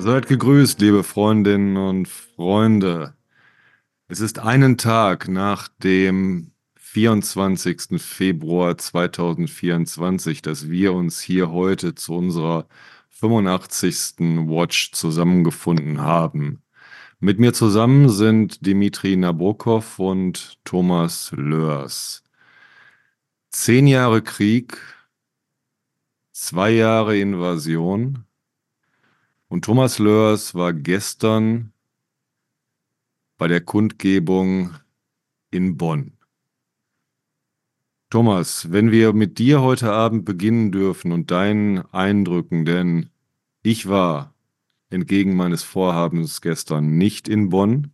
Seid gegrüßt, liebe Freundinnen und Freunde. Es ist einen Tag nach dem 24. Februar 2024, dass wir uns hier heute zu unserer 85. Watch zusammengefunden haben. Mit mir zusammen sind Dimitri Nabokov und Thomas Lörs. Zehn Jahre Krieg, zwei Jahre Invasion und Thomas Lörs war gestern bei der Kundgebung in Bonn. Thomas, wenn wir mit dir heute Abend beginnen dürfen und deinen Eindrücken, denn ich war entgegen meines Vorhabens gestern nicht in Bonn.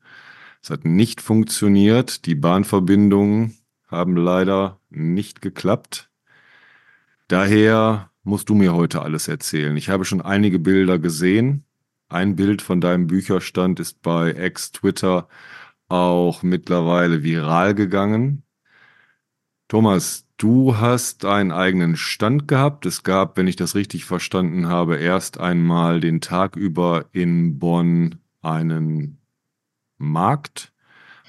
Es hat nicht funktioniert. Die Bahnverbindungen haben leider nicht geklappt. Daher musst du mir heute alles erzählen. Ich habe schon einige Bilder gesehen. Ein Bild von deinem Bücherstand ist bei Ex-Twitter auch mittlerweile viral gegangen. Thomas, du hast einen eigenen Stand gehabt. Es gab, wenn ich das richtig verstanden habe, erst einmal den Tag über in Bonn einen Markt,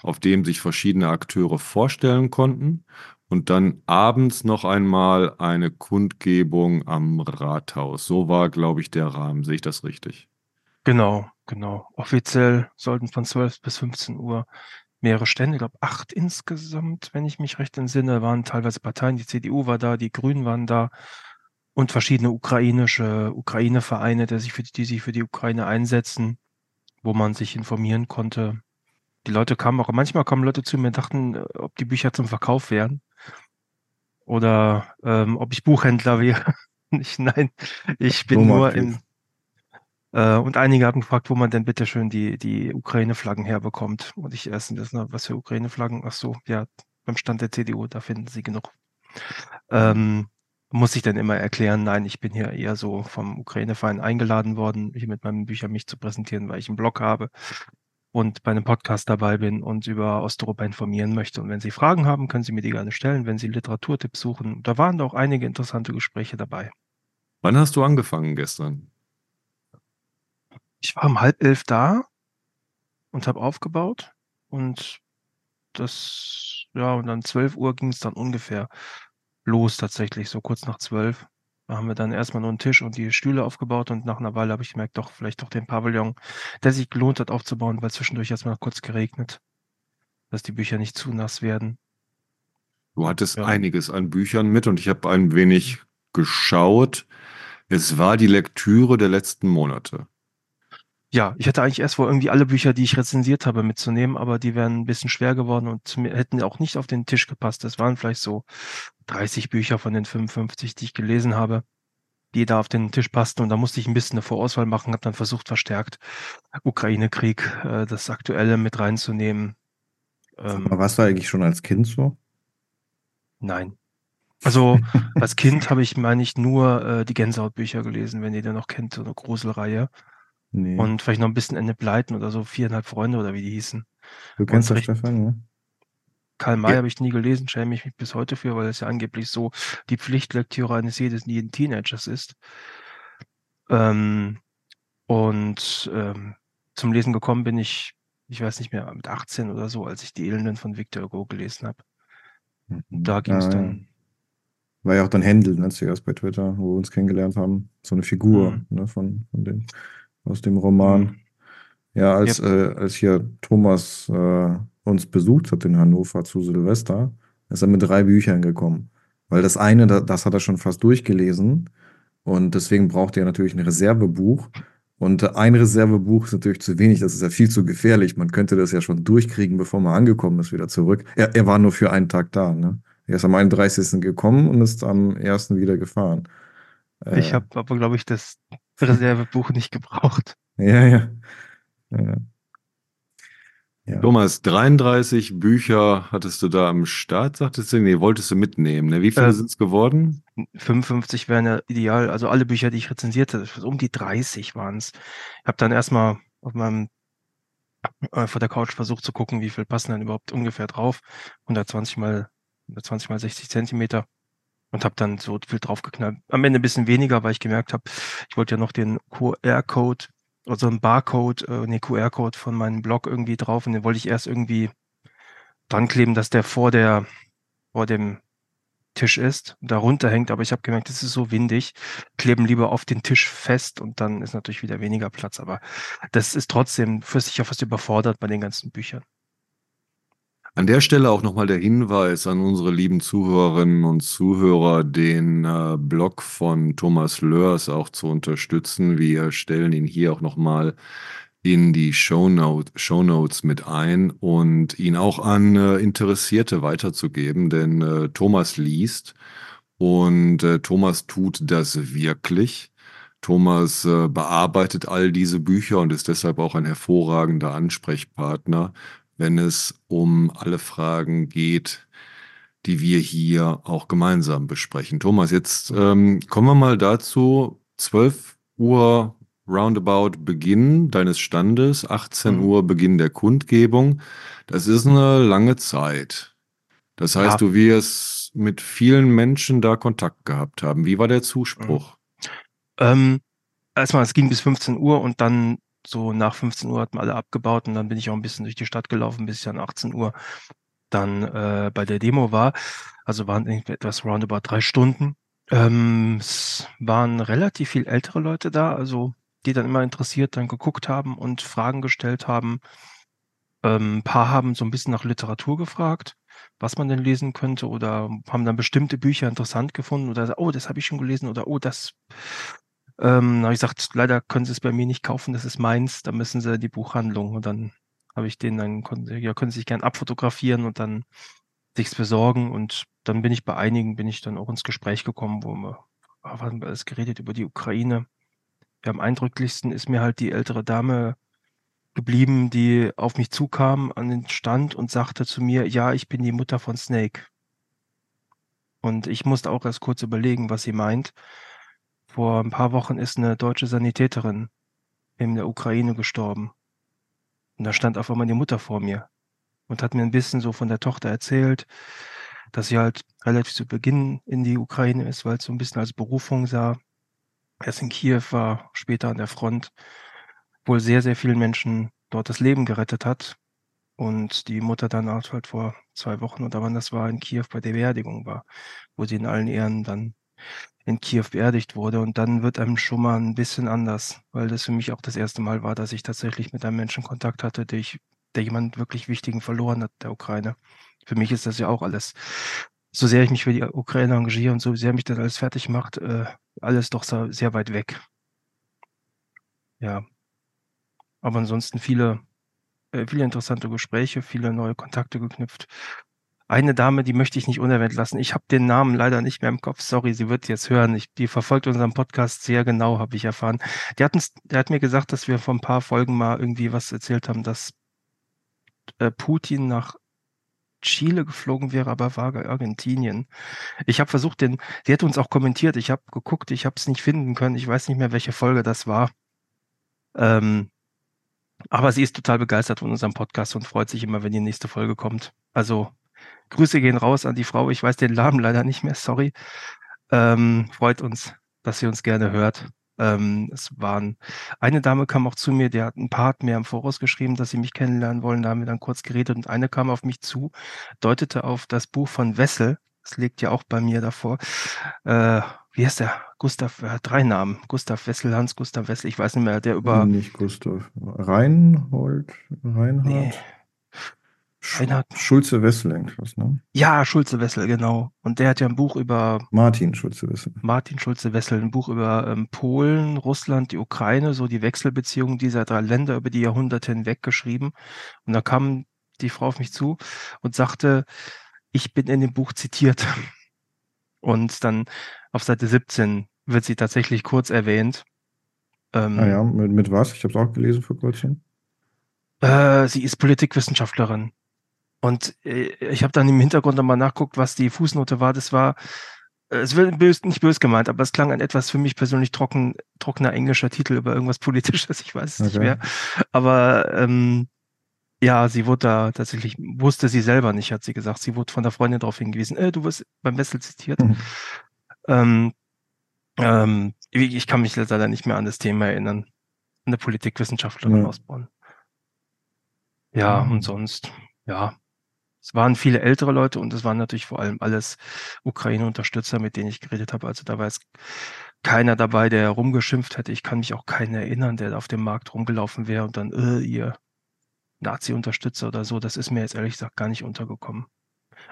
auf dem sich verschiedene Akteure vorstellen konnten und dann abends noch einmal eine Kundgebung am Rathaus. So war, glaube ich, der Rahmen. Sehe ich das richtig? Genau, genau. Offiziell sollten von 12 bis 15 Uhr mehrere Stände, ich glaube acht insgesamt, wenn ich mich recht entsinne, waren teilweise Parteien. Die CDU war da, die Grünen waren da und verschiedene ukrainische Ukraine-Vereine, die sich, für, die sich für die Ukraine einsetzen, wo man sich informieren konnte. Die Leute kamen auch, manchmal kamen Leute zu mir und dachten, ob die Bücher zum Verkauf wären oder ähm, ob ich Buchhändler wäre. ich, nein, ich bin nur im. Äh, und einige haben gefragt, wo man denn bitte schön die, die Ukraine-Flaggen herbekommt. Und ich erst das, na, was für Ukraine-Flaggen? Ach so, ja, beim Stand der CDU, da finden sie genug. Ähm, muss ich dann immer erklären, nein, ich bin hier eher so vom Ukraine-Verein eingeladen worden, hier mit meinen Büchern mich zu präsentieren, weil ich einen Blog habe und bei einem Podcast dabei bin und über Osteuropa informieren möchte. Und wenn Sie Fragen haben, können Sie mir die gerne stellen, wenn Sie Literaturtipps suchen. Da waren auch einige interessante Gespräche dabei. Wann hast du angefangen gestern? Ich war um halb elf da und habe aufgebaut und das, ja, und dann zwölf Uhr ging es dann ungefähr los tatsächlich, so kurz nach zwölf. Da haben wir dann erstmal nur einen Tisch und die Stühle aufgebaut und nach einer Weile habe ich gemerkt, doch, vielleicht doch den Pavillon, der sich gelohnt hat aufzubauen, weil zwischendurch erstmal kurz geregnet, dass die Bücher nicht zu nass werden. Du hattest ja. einiges an Büchern mit und ich habe ein wenig geschaut. Es war die Lektüre der letzten Monate. Ja, ich hätte eigentlich erst vor, irgendwie alle Bücher, die ich rezensiert habe, mitzunehmen, aber die wären ein bisschen schwer geworden und hätten auch nicht auf den Tisch gepasst. Es waren vielleicht so 30 Bücher von den 55, die ich gelesen habe, die da auf den Tisch passten. Und da musste ich ein bisschen eine Vorauswahl machen, habe dann versucht, verstärkt Ukraine-Krieg, äh, das Aktuelle mit reinzunehmen. Ähm, warst du eigentlich schon als Kind so? Nein. Also als Kind habe ich, meine ich, nur äh, die Gänsehautbücher gelesen, wenn ihr den noch kennt, so eine Gruselreihe. Nee. Und vielleicht noch ein bisschen Ende Pleiten oder so, viereinhalb Freunde oder wie die hießen. Du kennst das, Stefan, ne? Karl May ja. habe ich nie gelesen, schäme ich mich bis heute für, weil es ja angeblich so die Pflichtlektüre eines jeden Teenagers ist. Ähm, und ähm, zum Lesen gekommen bin ich, ich weiß nicht mehr, mit 18 oder so, als ich die Elenden von Victor Hugo gelesen habe. Mhm. Da ging es ah, dann. Ja. War ja auch dann Händel, ne, zuerst bei Twitter, wo wir uns kennengelernt haben. So eine Figur mhm. ne, von, von den aus dem Roman. Mhm. Ja, als, yep. äh, als hier Thomas äh, uns besucht hat in Hannover zu Silvester, ist er mit drei Büchern gekommen. Weil das eine, das hat er schon fast durchgelesen. Und deswegen braucht er natürlich ein Reservebuch. Und ein Reservebuch ist natürlich zu wenig, das ist ja viel zu gefährlich. Man könnte das ja schon durchkriegen, bevor man angekommen ist, wieder zurück. Er, er war nur für einen Tag da. Ne? Er ist am 31. gekommen und ist am 1. wieder gefahren. Ich äh, habe aber, glaube ich, das Reservebuch nicht gebraucht. Ja, ja. ja. Ja. Thomas, 33 Bücher hattest du da am Start, sagtest du? Nee, wolltest du mitnehmen. Ne? Wie viele äh, sind es geworden? 55 wären ja ideal. Also alle Bücher, die ich rezensiert habe, um die 30 waren es. Ich habe dann erstmal auf meinem äh, vor der Couch versucht zu gucken, wie viel passen dann überhaupt ungefähr drauf. 120 mal 120 mal 60 Zentimeter und habe dann so viel draufgeknallt. Am Ende ein bisschen weniger, weil ich gemerkt habe, ich wollte ja noch den QR-Code also ein Barcode, äh, ne, QR-Code von meinem Blog irgendwie drauf und den wollte ich erst irgendwie dran kleben, dass der vor der, vor dem Tisch ist und darunter hängt, aber ich habe gemerkt, es ist so windig, kleben lieber auf den Tisch fest und dann ist natürlich wieder weniger Platz, aber das ist trotzdem für sich auch fast überfordert bei den ganzen Büchern. An der Stelle auch nochmal der Hinweis an unsere lieben Zuhörerinnen und Zuhörer, den äh, Blog von Thomas Lörs auch zu unterstützen. Wir stellen ihn hier auch nochmal in die Shownote, Shownotes mit ein und ihn auch an äh, Interessierte weiterzugeben, denn äh, Thomas liest und äh, Thomas tut das wirklich. Thomas äh, bearbeitet all diese Bücher und ist deshalb auch ein hervorragender Ansprechpartner wenn es um alle Fragen geht, die wir hier auch gemeinsam besprechen. Thomas, jetzt ähm, kommen wir mal dazu. 12 Uhr roundabout Beginn deines Standes, 18 mhm. Uhr Beginn der Kundgebung. Das ist eine lange Zeit. Das heißt, ja. du wirst mit vielen Menschen da Kontakt gehabt haben. Wie war der Zuspruch? Ähm, erstmal, es ging bis 15 Uhr und dann so nach 15 Uhr hatten alle abgebaut und dann bin ich auch ein bisschen durch die Stadt gelaufen, bis ich dann 18 Uhr dann äh, bei der Demo war. Also waren etwas roundabout drei Stunden. Ähm, es waren relativ viel ältere Leute da, also die dann immer interessiert dann geguckt haben und Fragen gestellt haben. Ähm, ein paar haben so ein bisschen nach Literatur gefragt, was man denn lesen könnte oder haben dann bestimmte Bücher interessant gefunden oder oh, das habe ich schon gelesen oder oh, das ähm, habe ich gesagt, leider können Sie es bei mir nicht kaufen, das ist meins, da müssen Sie die Buchhandlung. Und dann habe ich denen dann, ja, können Sie sich gern abfotografieren und dann sich's besorgen. Und dann bin ich bei einigen, bin ich dann auch ins Gespräch gekommen, wo wir, ah, haben wir alles geredet über die Ukraine. Ja, am eindrücklichsten ist mir halt die ältere Dame geblieben, die auf mich zukam an den Stand und sagte zu mir, ja, ich bin die Mutter von Snake. Und ich musste auch erst kurz überlegen, was sie meint. Vor ein paar Wochen ist eine deutsche Sanitäterin in der Ukraine gestorben. Und da stand auf einmal die Mutter vor mir und hat mir ein bisschen so von der Tochter erzählt, dass sie halt relativ zu Beginn in die Ukraine ist, weil es so ein bisschen als Berufung sah. Erst in Kiew war, später an der Front, wohl sehr, sehr vielen Menschen dort das Leben gerettet hat. Und die Mutter dann auch halt vor zwei Wochen oder wann das war, in Kiew bei der Beerdigung war, wo sie in allen Ehren dann in Kiew beerdigt wurde. Und dann wird einem schon mal ein bisschen anders, weil das für mich auch das erste Mal war, dass ich tatsächlich mit einem Menschen Kontakt hatte, der, ich, der jemand wirklich Wichtigen verloren hat, der Ukraine. Für mich ist das ja auch alles, so sehr ich mich für die Ukraine engagiere und so sehr mich das alles fertig macht, äh, alles doch so sehr weit weg. Ja. Aber ansonsten viele, äh, viele interessante Gespräche, viele neue Kontakte geknüpft eine Dame, die möchte ich nicht unerwähnt lassen. Ich habe den Namen leider nicht mehr im Kopf. Sorry, sie wird jetzt hören. Ich, die verfolgt unseren Podcast sehr genau, habe ich erfahren. Die, hatten's, der hat mir gesagt, dass wir vor ein paar Folgen mal irgendwie was erzählt haben, dass äh, Putin nach Chile geflogen wäre, aber war Argentinien. Ich habe versucht, den, die hat uns auch kommentiert. Ich habe geguckt, ich habe es nicht finden können. Ich weiß nicht mehr, welche Folge das war. Ähm, aber sie ist total begeistert von unserem Podcast und freut sich immer, wenn die nächste Folge kommt. Also Grüße gehen raus an die Frau. Ich weiß den Namen leider nicht mehr, sorry. Ähm, freut uns, dass sie uns gerne hört. Ähm, es waren, eine Dame kam auch zu mir, die hat ein Part mehr im Voraus geschrieben, dass sie mich kennenlernen wollen. Da haben wir dann kurz geredet und eine kam auf mich zu, deutete auf das Buch von Wessel. Das liegt ja auch bei mir davor. Äh, wie heißt der? Gustav, er hat drei Namen. Gustav Wessel, Hans Gustav Wessel, ich weiß nicht mehr, der über. Nicht Gustav. Reinhold, Reinhard. Nee. Reinhard. Schulze Wessel irgendwas, ne? Ja, Schulze Wessel, genau. Und der hat ja ein Buch über. Martin Schulze Wessel. Martin Schulze Wessel, ein Buch über ähm, Polen, Russland, die Ukraine, so die Wechselbeziehungen dieser drei Länder über die Jahrhunderte hinweg geschrieben. Und da kam die Frau auf mich zu und sagte, ich bin in dem Buch zitiert. Und dann auf Seite 17 wird sie tatsächlich kurz erwähnt. Ähm, ah ja, mit, mit was? Ich habe es auch gelesen vor kurzem. Äh, sie ist Politikwissenschaftlerin. Und äh, ich habe dann im Hintergrund nochmal nachguckt, was die Fußnote war. Das war, äh, es wird bös, nicht böse gemeint, aber es klang ein etwas für mich persönlich trocken, trockener englischer Titel über irgendwas Politisches. Ich weiß es okay. nicht mehr. Aber ähm, ja, sie wurde da tatsächlich, wusste sie selber nicht, hat sie gesagt. Sie wurde von der Freundin darauf hingewiesen, äh, du wirst beim Wessel zitiert. Mhm. Ähm, ähm, ich kann mich leider nicht mehr an das Thema erinnern. eine Politikwissenschaftlerin Ja. aus Bonn. Ja, und sonst, ja, es waren viele ältere Leute und es waren natürlich vor allem alles Ukraine-Unterstützer, mit denen ich geredet habe. Also da war jetzt keiner dabei, der rumgeschimpft hätte. Ich kann mich auch keinen erinnern, der auf dem Markt rumgelaufen wäre und dann, äh, ihr Nazi-Unterstützer oder so. Das ist mir jetzt ehrlich gesagt gar nicht untergekommen.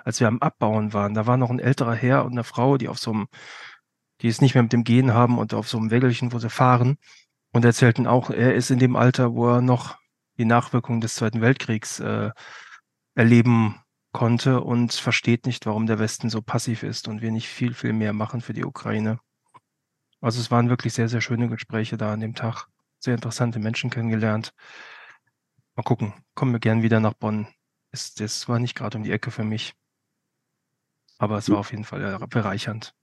Als wir am Abbauen waren, da war noch ein älterer Herr und eine Frau, die auf so einem, die es nicht mehr mit dem Gehen haben und auf so einem Wägelchen, wo sie fahren und erzählten auch, er ist in dem Alter, wo er noch die Nachwirkungen des Zweiten Weltkriegs äh, erleben konnte und versteht nicht, warum der Westen so passiv ist und wir nicht viel, viel mehr machen für die Ukraine. Also es waren wirklich sehr, sehr schöne Gespräche da an dem Tag. Sehr interessante Menschen kennengelernt. Mal gucken, kommen wir gern wieder nach Bonn. Es, das war nicht gerade um die Ecke für mich. Aber es war auf jeden Fall bereichernd.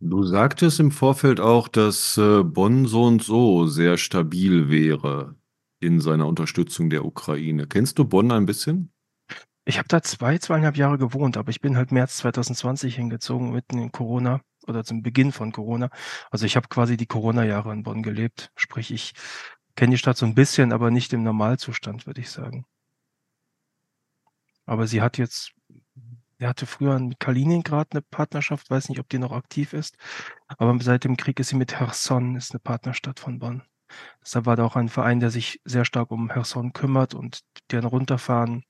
Du sagtest im Vorfeld auch, dass äh, Bonn so und so sehr stabil wäre in seiner Unterstützung der Ukraine. Kennst du Bonn ein bisschen? Ich habe da zwei, zweieinhalb Jahre gewohnt, aber ich bin halt März 2020 hingezogen, mitten in Corona oder zum Beginn von Corona. Also ich habe quasi die Corona-Jahre in Bonn gelebt. Sprich, ich kenne die Stadt so ein bisschen, aber nicht im Normalzustand, würde ich sagen. Aber sie hat jetzt, er hatte früher mit Kaliningrad eine Partnerschaft, weiß nicht, ob die noch aktiv ist. Aber seit dem Krieg ist sie mit Cherson, ist eine Partnerstadt von Bonn. Deshalb war da auch ein Verein, der sich sehr stark um Cherson kümmert und deren runterfahren,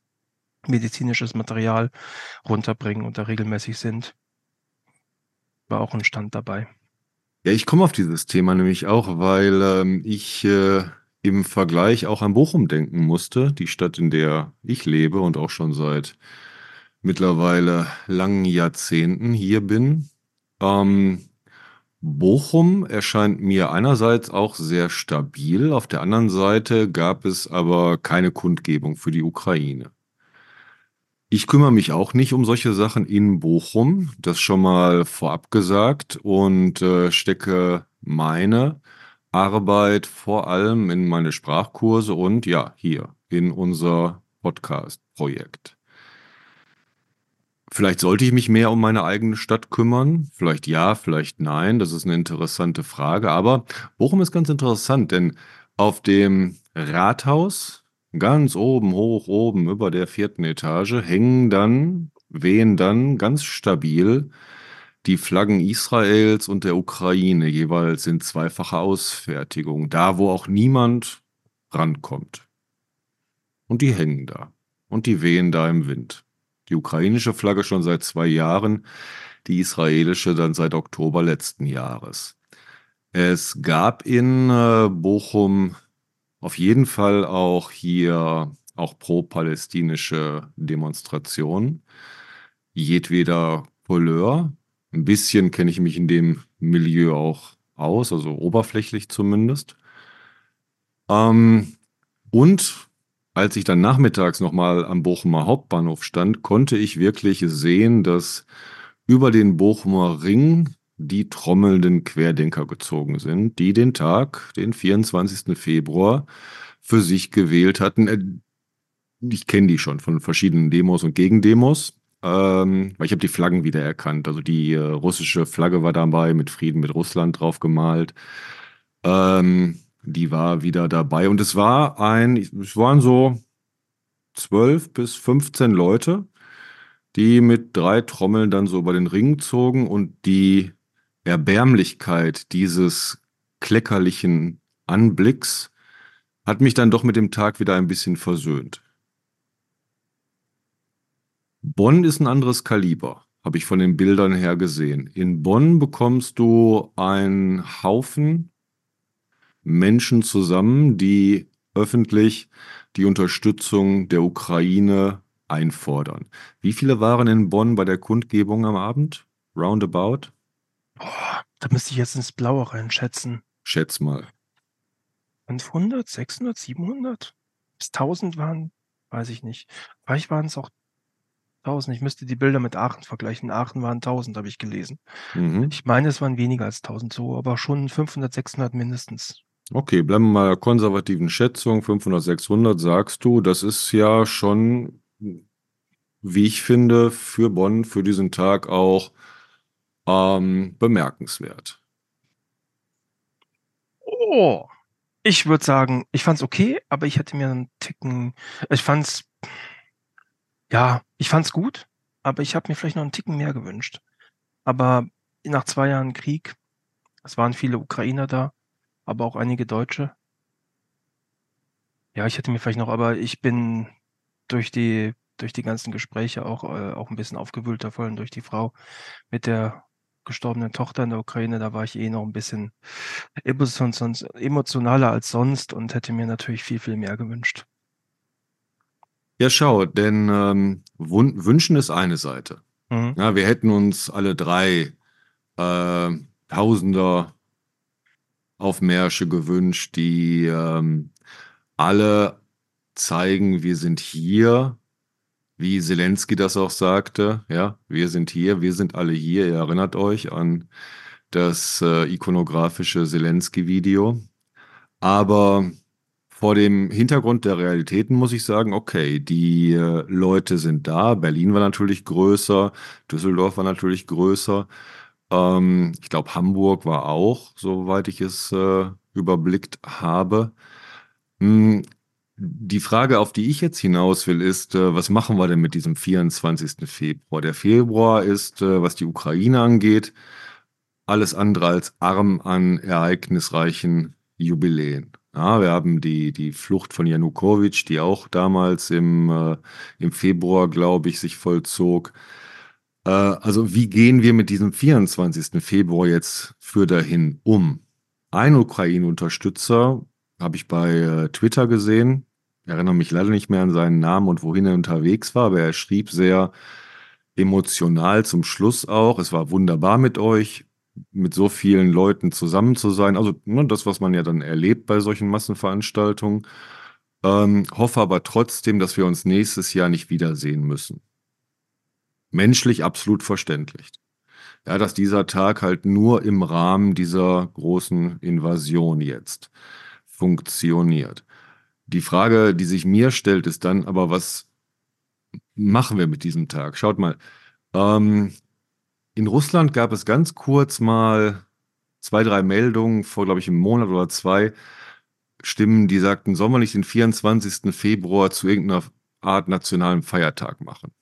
medizinisches Material runterbringen und da regelmäßig sind. War auch ein Stand dabei. Ja, ich komme auf dieses Thema nämlich auch, weil ähm, ich äh, im Vergleich auch an Bochum denken musste, die Stadt, in der ich lebe und auch schon seit mittlerweile langen Jahrzehnten hier bin. Ähm, Bochum erscheint mir einerseits auch sehr stabil, auf der anderen Seite gab es aber keine Kundgebung für die Ukraine. Ich kümmere mich auch nicht um solche Sachen in Bochum, das schon mal vorab gesagt und äh, stecke meine Arbeit vor allem in meine Sprachkurse und ja, hier in unser Podcast-Projekt. Vielleicht sollte ich mich mehr um meine eigene Stadt kümmern. Vielleicht ja, vielleicht nein. Das ist eine interessante Frage. Aber Bochum ist ganz interessant, denn auf dem Rathaus, ganz oben, hoch oben, über der vierten Etage, hängen dann, wehen dann ganz stabil die Flaggen Israels und der Ukraine, jeweils in zweifacher Ausfertigung, da wo auch niemand rankommt. Und die hängen da. Und die wehen da im Wind. Die ukrainische Flagge schon seit zwei Jahren, die israelische dann seit Oktober letzten Jahres. Es gab in äh, Bochum auf jeden Fall auch hier auch pro-palästinische Demonstrationen. Jedweder Couleur. Ein bisschen kenne ich mich in dem Milieu auch aus, also oberflächlich zumindest. Ähm, und als ich dann nachmittags nochmal am Bochumer Hauptbahnhof stand, konnte ich wirklich sehen, dass über den Bochumer Ring die trommelnden Querdenker gezogen sind, die den Tag, den 24. Februar, für sich gewählt hatten. Äh, ich kenne die schon von verschiedenen Demos und Gegendemos, ähm, weil ich habe die Flaggen wieder erkannt. Also die äh, russische Flagge war dabei mit Frieden mit Russland drauf gemalt. Ähm, die war wieder dabei und es war ein, es waren so zwölf bis 15 Leute, die mit drei Trommeln dann so über den Ring zogen und die Erbärmlichkeit dieses kleckerlichen Anblicks hat mich dann doch mit dem Tag wieder ein bisschen versöhnt. Bonn ist ein anderes Kaliber, habe ich von den Bildern her gesehen. In Bonn bekommst du einen Haufen Menschen zusammen, die öffentlich die Unterstützung der Ukraine einfordern. Wie viele waren in Bonn bei der Kundgebung am Abend? Roundabout? Boah, da müsste ich jetzt ins Blaue reinschätzen. Schätz mal. 500, 600, 700? Bis 1000 waren, weiß ich nicht. Vielleicht waren es auch 1000. Ich müsste die Bilder mit Aachen vergleichen. Aachen waren 1000, habe ich gelesen. Mhm. Ich meine, es waren weniger als 1000 so, aber schon 500, 600 mindestens. Okay, bleiben wir mal der konservativen Schätzung. 500, 600 sagst du. Das ist ja schon, wie ich finde, für Bonn, für diesen Tag auch ähm, bemerkenswert. Oh, Ich würde sagen, ich fand's okay, aber ich hätte mir einen Ticken, ich fand's, ja, ich fand's gut, aber ich habe mir vielleicht noch einen Ticken mehr gewünscht. Aber nach zwei Jahren Krieg, es waren viele Ukrainer da, aber auch einige Deutsche. Ja, ich hätte mir vielleicht noch, aber ich bin durch die, durch die ganzen Gespräche auch, äh, auch ein bisschen aufgewühlter, vor allem durch die Frau mit der gestorbenen Tochter in der Ukraine, da war ich eh noch ein bisschen emotionaler als sonst und hätte mir natürlich viel, viel mehr gewünscht. Ja, schau, denn ähm, wünschen ist eine Seite. Mhm. Ja, wir hätten uns alle drei äh, Tausender Aufmärsche gewünscht, die ähm, alle zeigen, wir sind hier, wie Zelensky das auch sagte, ja, wir sind hier, wir sind alle hier. Ihr erinnert euch an das äh, ikonografische Zelensky-Video. Aber vor dem Hintergrund der Realitäten muss ich sagen, okay, die äh, Leute sind da. Berlin war natürlich größer, Düsseldorf war natürlich größer. Ähm, ich glaube, Hamburg war auch, soweit ich es äh, überblickt habe. Hm, die Frage, auf die ich jetzt hinaus will, ist, äh, was machen wir denn mit diesem 24. Februar? Der Februar ist, äh, was die Ukraine angeht, alles andere als arm an ereignisreichen Jubiläen. Ja, wir haben die, die Flucht von Janukowitsch, die auch damals im, äh, im Februar, glaube ich, sich vollzog. Äh, also wie gehen wir mit diesem 24. Februar jetzt für dahin um? Ein Ukraine-Unterstützer habe ich bei äh, Twitter gesehen. Ich erinnere mich leider nicht mehr an seinen Namen und wohin er unterwegs war, aber er schrieb sehr emotional zum Schluss auch. Es war wunderbar mit euch, mit so vielen Leuten zusammen zu sein. Also ne, das, was man ja dann erlebt bei solchen Massenveranstaltungen. Ähm, hoffe aber trotzdem, dass wir uns nächstes Jahr nicht wiedersehen müssen. Menschlich absolut verständlich. Ja, dass dieser Tag halt nur im Rahmen dieser großen Invasion jetzt funktioniert. Die Frage, die sich mir stellt, ist dann aber, was machen wir mit diesem Tag? Schaut mal, ähm, in Russland gab es ganz kurz mal zwei, drei Meldungen vor, glaube ich, einem Monat oder zwei, Stimmen, die sagten, sollen wir nicht den 24. Februar zu irgendeiner Art nationalen Feiertag machen?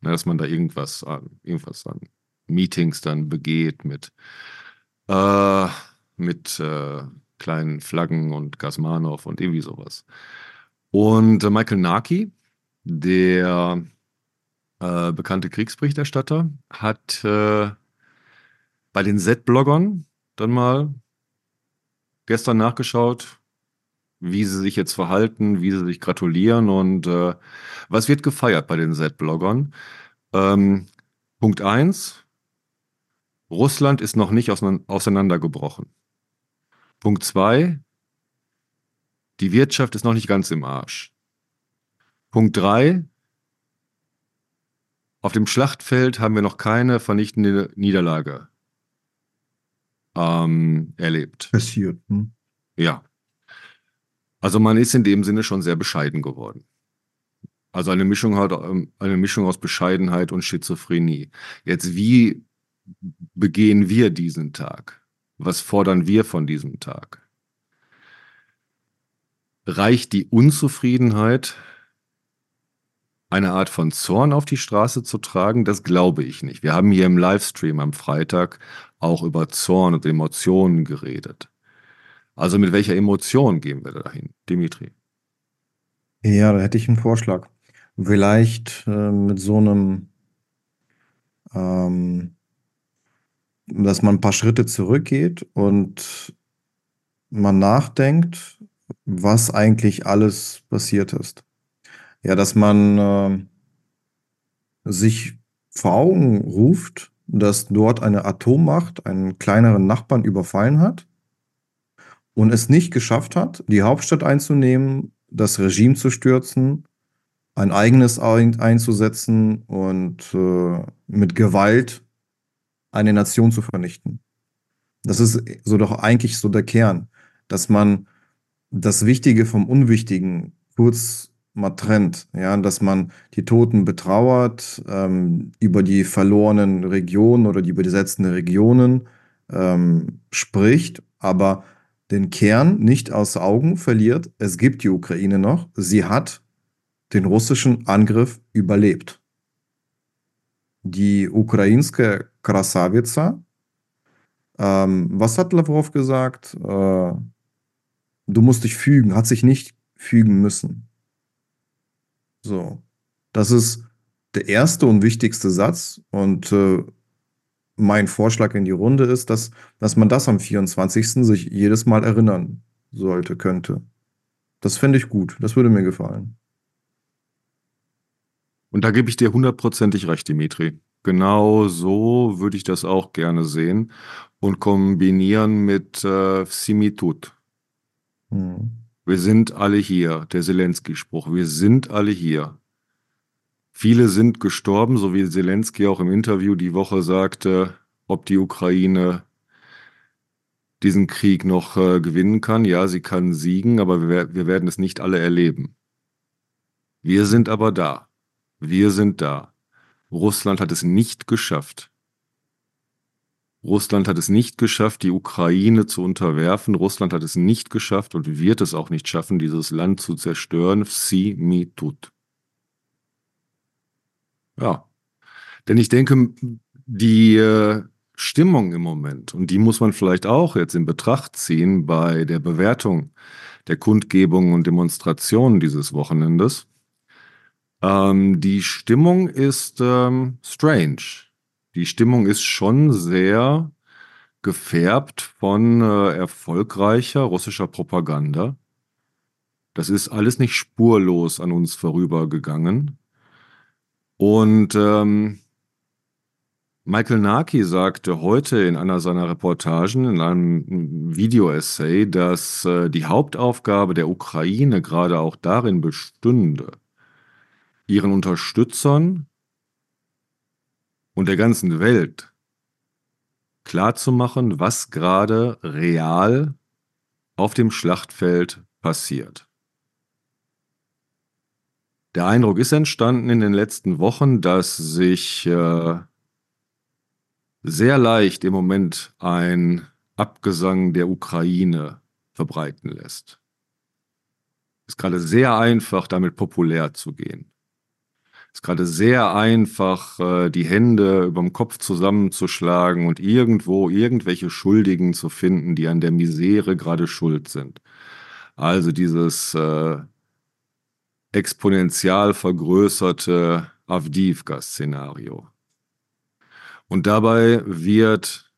Na, dass man da irgendwas, irgendwas an Meetings dann begeht mit, äh, mit äh, kleinen Flaggen und Gasmanov und irgendwie sowas. Und äh, Michael Naki, der äh, bekannte Kriegsberichterstatter, hat äh, bei den Z-Bloggern dann mal gestern nachgeschaut, wie sie sich jetzt verhalten, wie sie sich gratulieren und äh, was wird gefeiert bei den Z-Bloggern. Ähm, Punkt 1. Russland ist noch nicht auseinandergebrochen. Punkt zwei, die Wirtschaft ist noch nicht ganz im Arsch. Punkt drei, auf dem Schlachtfeld haben wir noch keine vernichtende Niederlage ähm, erlebt. Passiert. Hm? Ja. Also man ist in dem Sinne schon sehr bescheiden geworden. Also eine Mischung hat ähm, eine Mischung aus Bescheidenheit und Schizophrenie. Jetzt wie begehen wir diesen Tag? Was fordern wir von diesem Tag? Reicht die Unzufriedenheit, eine Art von Zorn auf die Straße zu tragen? Das glaube ich nicht. Wir haben hier im Livestream am Freitag auch über Zorn und Emotionen geredet. Also mit welcher Emotion gehen wir dahin, Dimitri? Ja, da hätte ich einen Vorschlag. Vielleicht äh, mit so einem ähm, dass man ein paar Schritte zurückgeht und man nachdenkt, was eigentlich alles passiert ist. Ja, dass man äh, sich vor Augen ruft, dass dort eine Atommacht einen kleineren Nachbarn überfallen hat und es nicht geschafft hat, die Hauptstadt einzunehmen, das Regime zu stürzen, ein eigenes einzusetzen und äh, mit Gewalt eine Nation zu vernichten. Das ist so doch eigentlich so der Kern, dass man das Wichtige vom Unwichtigen kurz mal trennt, ja, dass man die Toten betrauert, ähm, über die verlorenen Regionen oder die besetzten Regionen ähm, spricht, aber den Kern nicht aus Augen verliert. Es gibt die Ukraine noch. Sie hat den russischen Angriff überlebt. Die ukrainske Krasavica, ähm, was hat Lavrov gesagt? Äh, du musst dich fügen, hat sich nicht fügen müssen. So, das ist der erste und wichtigste Satz und äh, mein Vorschlag in die Runde ist, dass, dass man das am 24. sich jedes Mal erinnern sollte, könnte. Das fände ich gut. Das würde mir gefallen. Und da gebe ich dir hundertprozentig recht, Dimitri. Genau so würde ich das auch gerne sehen und kombinieren mit äh, Simitut. Hm. Wir sind alle hier, der Zelensky-Spruch. Wir sind alle hier. Viele sind gestorben, so wie Zelensky auch im Interview die Woche sagte, ob die Ukraine diesen Krieg noch äh, gewinnen kann. Ja, sie kann siegen, aber wir, wir werden es nicht alle erleben. Wir sind aber da. Wir sind da. Russland hat es nicht geschafft. Russland hat es nicht geschafft, die Ukraine zu unterwerfen. Russland hat es nicht geschafft und wird es auch nicht schaffen, dieses Land zu zerstören. Si mi tut. Ja. Denn ich denke, die äh, Stimmung im Moment, und die muss man vielleicht auch jetzt in Betracht ziehen bei der Bewertung der Kundgebungen und Demonstrationen dieses Wochenendes. Ähm, die Stimmung ist ähm, strange. Die Stimmung ist schon sehr gefärbt von äh, erfolgreicher russischer Propaganda. Das ist alles nicht spurlos an uns vorübergegangen. Und ähm, Michael Naki sagte heute in einer seiner Reportagen, in einem Video-Essay, dass äh, die Hauptaufgabe der Ukraine gerade auch darin bestünde, ihren Unterstützern und der ganzen Welt klarzumachen, was gerade real auf dem Schlachtfeld passiert. Der Eindruck ist entstanden in den letzten Wochen, dass sich äh, sehr leicht im Moment ein Abgesang der Ukraine verbreiten lässt. Es ist gerade sehr einfach, damit populär zu gehen. Ist gerade sehr einfach, äh, die Hände überm Kopf zusammenzuschlagen und irgendwo irgendwelche Schuldigen zu finden, die an der Misere gerade schuld sind. Also dieses äh, exponentiell vergrößerte Avdivka-Szenario. Und dabei wird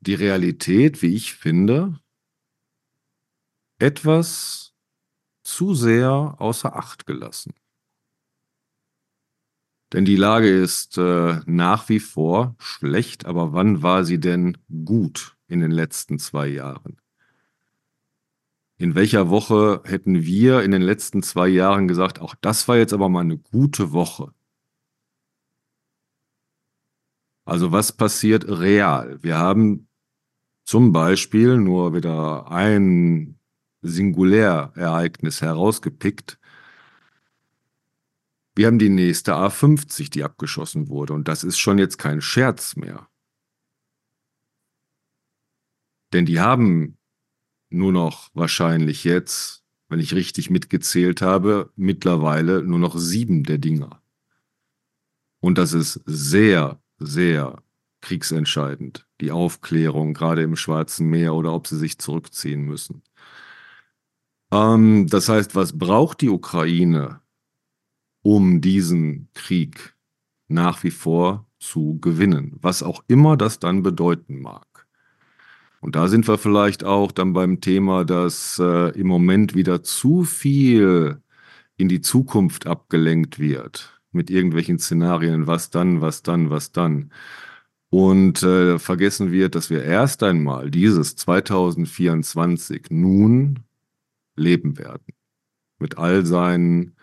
die Realität, wie ich finde, etwas zu sehr außer Acht gelassen. Denn die Lage ist äh, nach wie vor schlecht, aber wann war sie denn gut in den letzten zwei Jahren? in welcher Woche hätten wir in den letzten zwei Jahren gesagt, auch das war jetzt aber mal eine gute Woche. Also was passiert real? Wir haben zum Beispiel nur wieder ein Singulärereignis herausgepickt. Wir haben die nächste A50, die abgeschossen wurde. Und das ist schon jetzt kein Scherz mehr. Denn die haben nur noch wahrscheinlich jetzt, wenn ich richtig mitgezählt habe, mittlerweile nur noch sieben der Dinger. Und das ist sehr, sehr kriegsentscheidend, die Aufklärung, gerade im Schwarzen Meer oder ob sie sich zurückziehen müssen. Ähm, das heißt, was braucht die Ukraine, um diesen Krieg nach wie vor zu gewinnen? Was auch immer das dann bedeuten mag. Und da sind wir vielleicht auch dann beim Thema, dass äh, im Moment wieder zu viel in die Zukunft abgelenkt wird mit irgendwelchen Szenarien, was dann, was dann, was dann. Und äh, vergessen wird, dass wir erst einmal dieses 2024 nun leben werden. Mit all seinen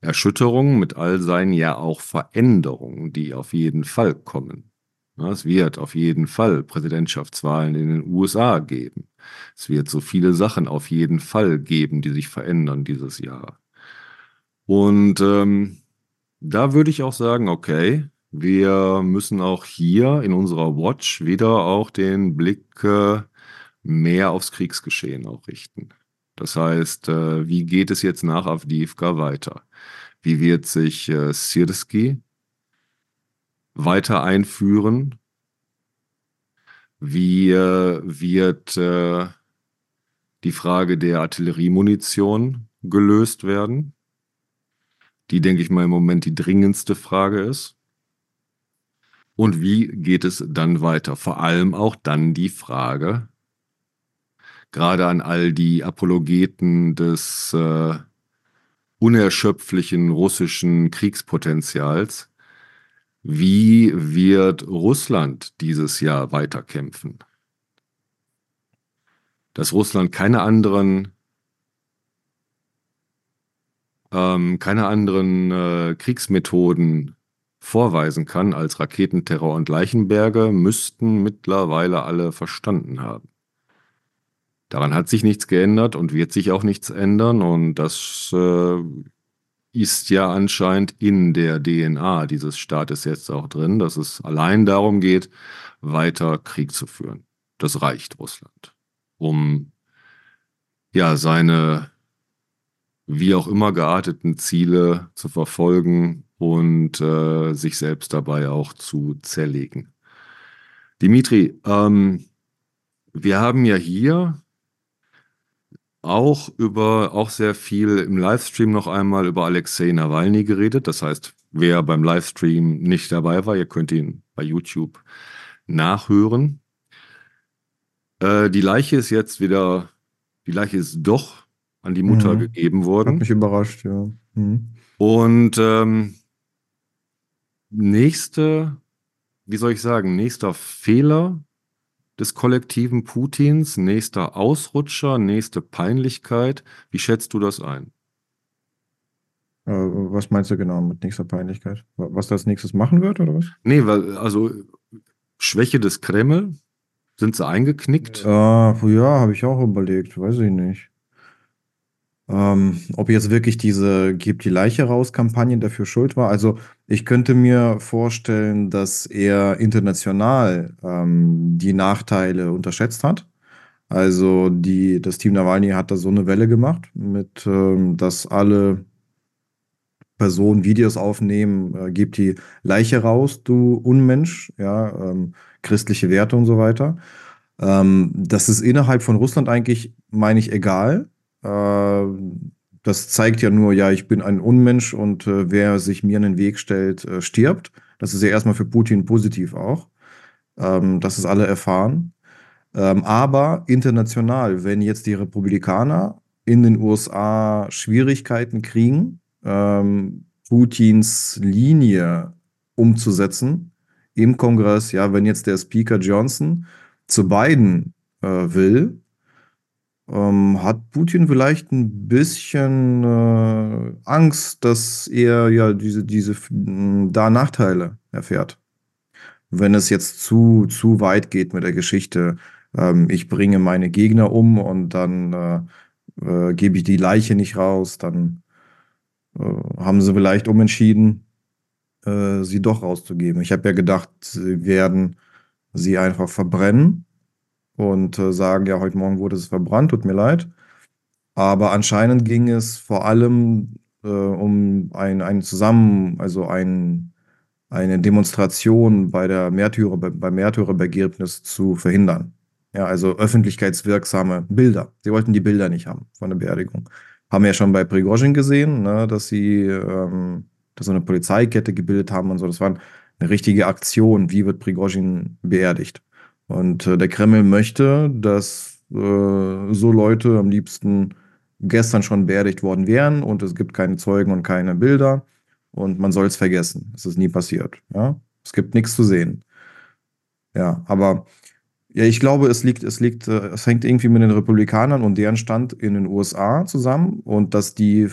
Erschütterungen, mit all seinen ja auch Veränderungen, die auf jeden Fall kommen. Es wird auf jeden Fall Präsidentschaftswahlen in den USA geben. Es wird so viele Sachen auf jeden Fall geben, die sich verändern dieses Jahr. Und ähm, da würde ich auch sagen, okay, wir müssen auch hier in unserer Watch wieder auch den Blick äh, mehr aufs Kriegsgeschehen auch richten. Das heißt, äh, wie geht es jetzt nach Avdiivka weiter? Wie wird sich äh, Sirski weiter einführen? Wie äh, wird äh, die Frage der Artilleriemunition gelöst werden? Die, denke ich mal, im Moment die dringendste Frage ist. Und wie geht es dann weiter? Vor allem auch dann die Frage, gerade an all die Apologeten des äh, unerschöpflichen russischen Kriegspotenzials, wie wird Russland dieses Jahr weiterkämpfen? Dass Russland keine anderen ähm, keine anderen äh, Kriegsmethoden vorweisen kann als Raketenterror und Leichenberge, müssten mittlerweile alle verstanden haben. Daran hat sich nichts geändert und wird sich auch nichts ändern und das äh, ist ja anscheinend in der DNA dieses Staates jetzt auch drin, dass es allein darum geht, weiter Krieg zu führen. Das reicht Russland, um ja seine wie auch immer gearteten Ziele zu verfolgen und äh, sich selbst dabei auch zu zerlegen. Dimitri, ähm, wir haben ja hier auch über, auch sehr viel im Livestream noch einmal über Alexei Nawalny geredet. Das heißt, wer beim Livestream nicht dabei war, ihr könnt ihn bei YouTube nachhören. Äh, die Leiche ist jetzt wieder, die Leiche ist doch an die Mutter mhm. gegeben worden. Hat mich überrascht, ja. Mhm. Und ähm, nächste, wie soll ich sagen, nächster Fehler des kollektiven Putins, nächster Ausrutscher, nächste Peinlichkeit. Wie schätzt du das ein? Äh, was meinst du genau mit nächster Peinlichkeit? Was das nächstes machen wird, oder was? Nee, weil, also Schwäche des Kreml, sind sie eingeknickt? Ja, ja habe ich auch überlegt, weiß ich nicht. Ähm, ob jetzt wirklich diese Gebt die Leiche raus Kampagne dafür schuld war. Also ich könnte mir vorstellen, dass er international ähm, die Nachteile unterschätzt hat. Also die, das Team Nawalny hat da so eine Welle gemacht, mit ähm, dass alle Personen Videos aufnehmen, äh, gebt die Leiche raus, du Unmensch, ja, ähm, christliche Werte und so weiter. Ähm, das ist innerhalb von Russland eigentlich, meine ich, egal das zeigt ja nur, ja, ich bin ein Unmensch und äh, wer sich mir in den Weg stellt, äh, stirbt. Das ist ja erstmal für Putin positiv auch. Ähm, dass es alle erfahren. Ähm, aber international, wenn jetzt die Republikaner in den USA Schwierigkeiten kriegen, ähm, Putins Linie umzusetzen im Kongress, ja, wenn jetzt der Speaker Johnson zu beiden äh, will, ähm, hat Putin vielleicht ein bisschen äh, Angst, dass er ja diese, diese da Nachteile erfährt? Wenn es jetzt zu, zu weit geht mit der Geschichte, ähm, ich bringe meine Gegner um und dann äh, äh, gebe ich die Leiche nicht raus, dann äh, haben sie vielleicht umentschieden, äh, sie doch rauszugeben. Ich habe ja gedacht, sie werden sie einfach verbrennen und äh, sagen, ja, heute Morgen wurde es verbrannt, tut mir leid. Aber anscheinend ging es vor allem äh, um ein, ein Zusammen, also ein, eine Demonstration bei der Märtyrer, beim Märtyrerbegräbnis zu verhindern. Ja, also öffentlichkeitswirksame Bilder. Sie wollten die Bilder nicht haben von der Beerdigung. Haben wir ja schon bei Prigozhin gesehen, ne, dass sie ähm, dass so eine Polizeikette gebildet haben und so. Das war eine richtige Aktion. Wie wird Prigozhin beerdigt? Und äh, der Kreml möchte, dass äh, so Leute am liebsten gestern schon beerdigt worden wären und es gibt keine Zeugen und keine Bilder und man soll es vergessen. Es ist nie passiert. Ja? Es gibt nichts zu sehen. Ja, aber ja, ich glaube, es liegt, es liegt, äh, es hängt irgendwie mit den Republikanern und deren Stand in den USA zusammen und dass die,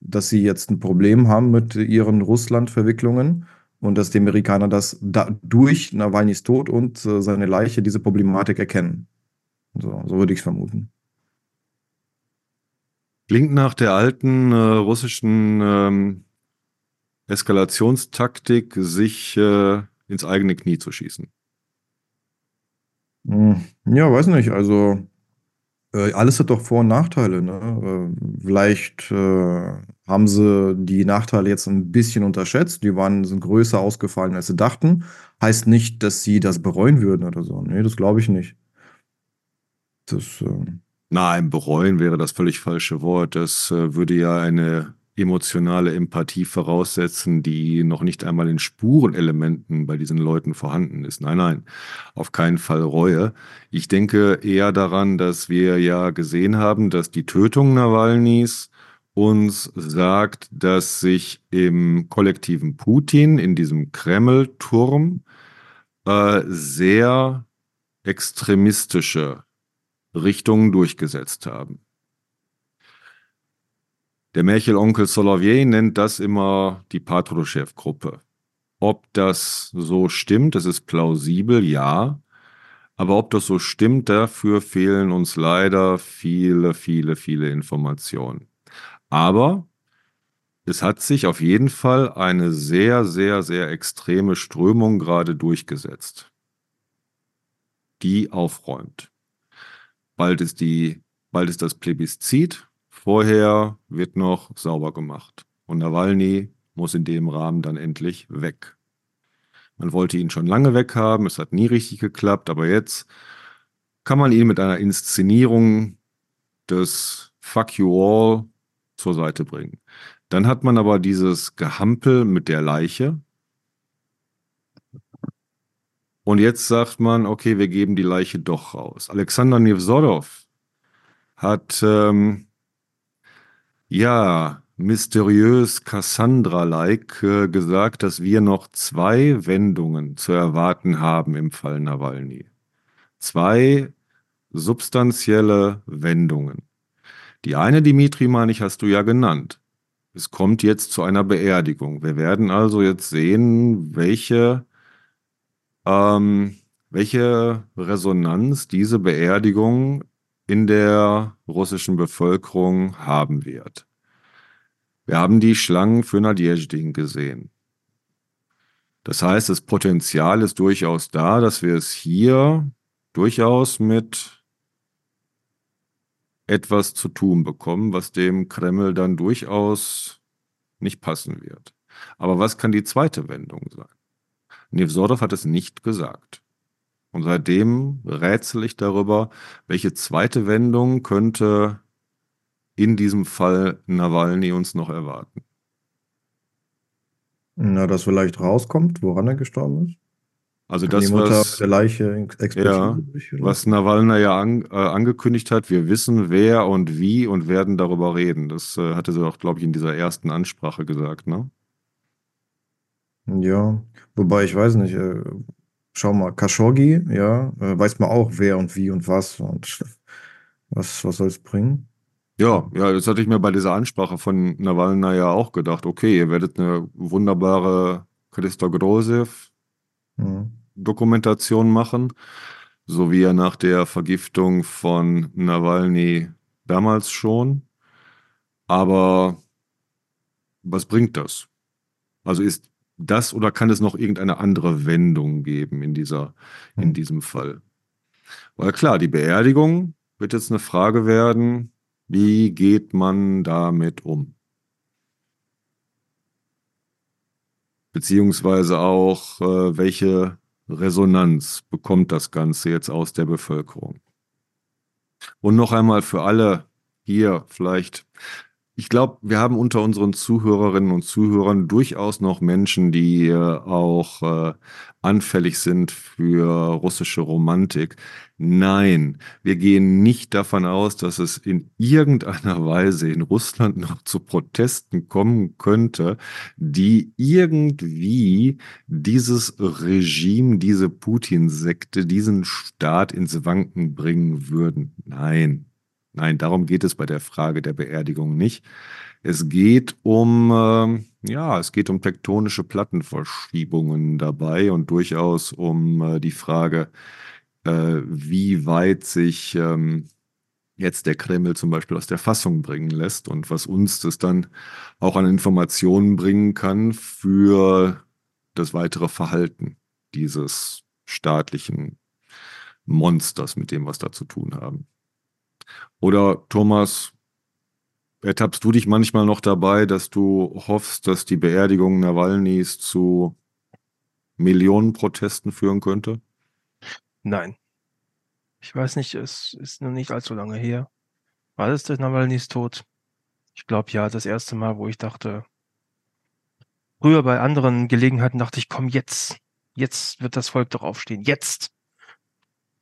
dass sie jetzt ein Problem haben mit ihren Russland-Verwicklungen und dass die Amerikaner das da, durch Nawalnys Tod und äh, seine Leiche diese Problematik erkennen. So, so würde ich es vermuten. Klingt nach der alten äh, russischen ähm, Eskalationstaktik, sich äh, ins eigene Knie zu schießen? Hm, ja, weiß nicht. Also äh, alles hat doch Vor- und Nachteile. Ne? Äh, vielleicht äh, haben sie die Nachteile jetzt ein bisschen unterschätzt. Die waren, sind größer ausgefallen, als sie dachten. Heißt nicht, dass sie das bereuen würden oder so. Nee, das glaube ich nicht. Das, äh Nein, bereuen wäre das völlig falsche Wort. Das äh, würde ja eine emotionale Empathie voraussetzen, die noch nicht einmal in Spurenelementen bei diesen Leuten vorhanden ist. Nein, nein, auf keinen Fall Reue. Ich denke eher daran, dass wir ja gesehen haben, dass die Tötung Nawalnys uns sagt, dass sich im kollektiven Putin, in diesem Kreml-Turm, äh, sehr extremistische Richtungen durchgesetzt haben. Der Märchelonkel Solovier nennt das immer die Patrushev-Gruppe. Ob das so stimmt, das ist plausibel, ja. Aber ob das so stimmt, dafür fehlen uns leider viele, viele, viele Informationen. Aber es hat sich auf jeden Fall eine sehr, sehr, sehr extreme Strömung gerade durchgesetzt, die aufräumt. Bald ist, die, bald ist das Plebiszit, Vorher wird noch sauber gemacht. Und Nawalny muss in dem Rahmen dann endlich weg. Man wollte ihn schon lange weghaben, es hat nie richtig geklappt, aber jetzt kann man ihn mit einer Inszenierung des Fuck You All zur Seite bringen. Dann hat man aber dieses Gehampel mit der Leiche. Und jetzt sagt man, okay, wir geben die Leiche doch raus. Alexander Nevzorov hat ähm, ja, mysteriös Cassandra-like äh, gesagt, dass wir noch zwei Wendungen zu erwarten haben im Fall Nawalny. Zwei substanzielle Wendungen. Die eine, Dimitri, meine ich, hast du ja genannt. Es kommt jetzt zu einer Beerdigung. Wir werden also jetzt sehen, welche, ähm, welche Resonanz diese Beerdigung in der russischen Bevölkerung haben wird. Wir haben die Schlangen für Nadjezdin gesehen. Das heißt, das Potenzial ist durchaus da, dass wir es hier durchaus mit etwas zu tun bekommen, was dem Kreml dann durchaus nicht passen wird. Aber was kann die zweite Wendung sein? Nevzorov hat es nicht gesagt. Und seitdem rätsel ich darüber, welche zweite Wendung könnte in diesem Fall Nawalny uns noch erwarten. Na, dass vielleicht rauskommt, woran er gestorben ist. Also Kann das, was der Leiche ja, was Nawalny ja an, äh, angekündigt hat, wir wissen wer und wie und werden darüber reden. Das äh, hatte sie auch, glaube ich, in dieser ersten Ansprache gesagt, ne? Ja, wobei ich weiß nicht, äh, schau mal, Khashoggi, ja, äh, weiß man auch, wer und wie und was und was, was soll es bringen? Ja, ja, das hatte ich mir bei dieser Ansprache von Nawalny ja auch gedacht. Okay, ihr werdet eine wunderbare Christogrosev mhm. Dokumentation machen, so wie er nach der Vergiftung von Nawalny damals schon. Aber was bringt das? Also ist das oder kann es noch irgendeine andere Wendung geben in dieser, in hm. diesem Fall? Weil klar, die Beerdigung wird jetzt eine Frage werden, wie geht man damit um? Beziehungsweise auch, äh, welche Resonanz bekommt das Ganze jetzt aus der Bevölkerung? Und noch einmal für alle hier vielleicht ich glaube, wir haben unter unseren Zuhörerinnen und Zuhörern durchaus noch Menschen, die äh, auch äh, anfällig sind für russische Romantik. Nein, wir gehen nicht davon aus, dass es in irgendeiner Weise in Russland noch zu Protesten kommen könnte, die irgendwie dieses Regime, diese Putin-Sekte, diesen Staat ins Wanken bringen würden. Nein, Nein, darum geht es bei der Frage der Beerdigung nicht. Es geht um, äh, ja, es geht um tektonische Plattenverschiebungen dabei und durchaus um äh, die Frage, äh, wie weit sich ähm, jetzt der Kreml zum Beispiel aus der Fassung bringen lässt und was uns das dann auch an Informationen bringen kann für das weitere Verhalten dieses staatlichen Monsters, mit dem wir es da zu tun haben. Oder Thomas, ertappst du dich manchmal noch dabei, dass du hoffst, dass die Beerdigung Nawalnys zu Millionenprotesten führen könnte? Nein. Ich weiß nicht, es ist noch nicht allzu lange her. War das der Nawalnys Tod? Ich glaube ja, das erste Mal, wo ich dachte, früher bei anderen Gelegenheiten dachte ich, komm jetzt, jetzt wird das Volk doch aufstehen, jetzt.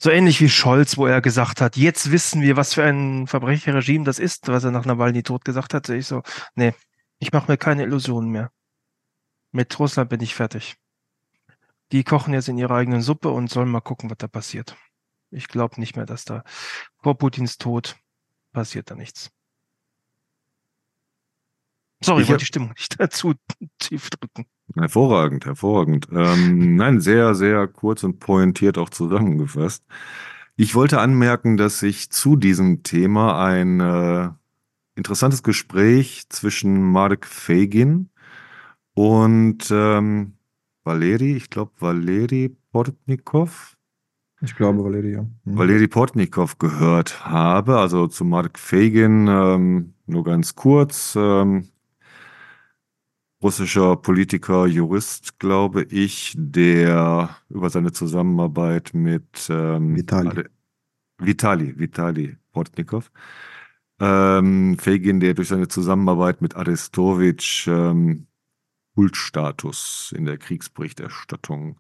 So ähnlich wie Scholz, wo er gesagt hat, jetzt wissen wir, was für ein Verbrecherregime das ist, was er nach Nawalny tot gesagt hat. Ich so, nee, ich mache mir keine Illusionen mehr. Mit Russland bin ich fertig. Die kochen jetzt in ihrer eigenen Suppe und sollen mal gucken, was da passiert. Ich glaube nicht mehr, dass da vor Putins Tod passiert da nichts. Sorry, ich wollte die Stimmung nicht dazu tief drücken. Hervorragend, hervorragend. Ähm, nein, sehr, sehr kurz und pointiert auch zusammengefasst. Ich wollte anmerken, dass ich zu diesem Thema ein äh, interessantes Gespräch zwischen Mark Fagin und ähm, Valeri, ich glaube Valeri Portnikov. Ich glaube Valeri, ja. Mhm. Valeri Portnikov gehört habe, also zu Mark Fagin ähm, nur ganz kurz. Ähm, russischer Politiker, Jurist, glaube ich, der über seine Zusammenarbeit mit ähm, Vitali. Vitali, Vitali Portnikov. Ähm, Fagin, der durch seine Zusammenarbeit mit Arestowitsch ähm, Kultstatus in der Kriegsberichterstattung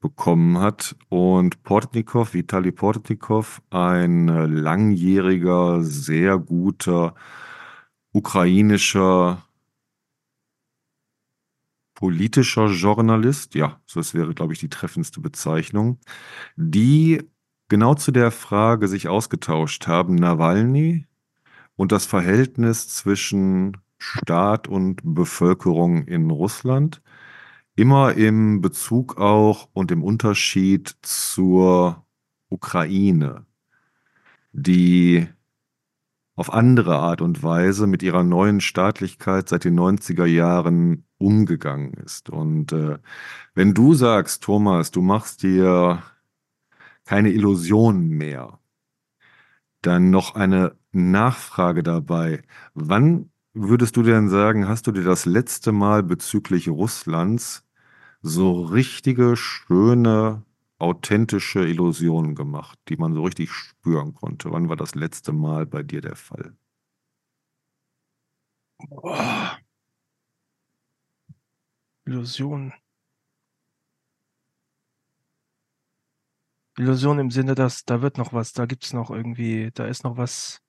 bekommen hat. Und Portnikov, Vitali Portnikov, ein äh, langjähriger, sehr guter ukrainischer politischer Journalist, ja, das wäre, glaube ich, die treffendste Bezeichnung, die genau zu der Frage sich ausgetauscht haben, Nawalny und das Verhältnis zwischen Staat und Bevölkerung in Russland, immer im Bezug auch und im Unterschied zur Ukraine, die auf andere Art und Weise mit ihrer neuen Staatlichkeit seit den 90er Jahren umgegangen ist. Und äh, wenn du sagst, Thomas, du machst dir keine Illusionen mehr, dann noch eine Nachfrage dabei. Wann würdest du denn sagen, hast du dir das letzte Mal bezüglich Russlands so richtige, schöne, authentische Illusionen gemacht, die man so richtig spüren konnte? Wann war das letzte Mal bei dir der Fall? Boah. Illusion. Illusion im Sinne, dass da wird noch was, da gibt es noch irgendwie, da ist noch was.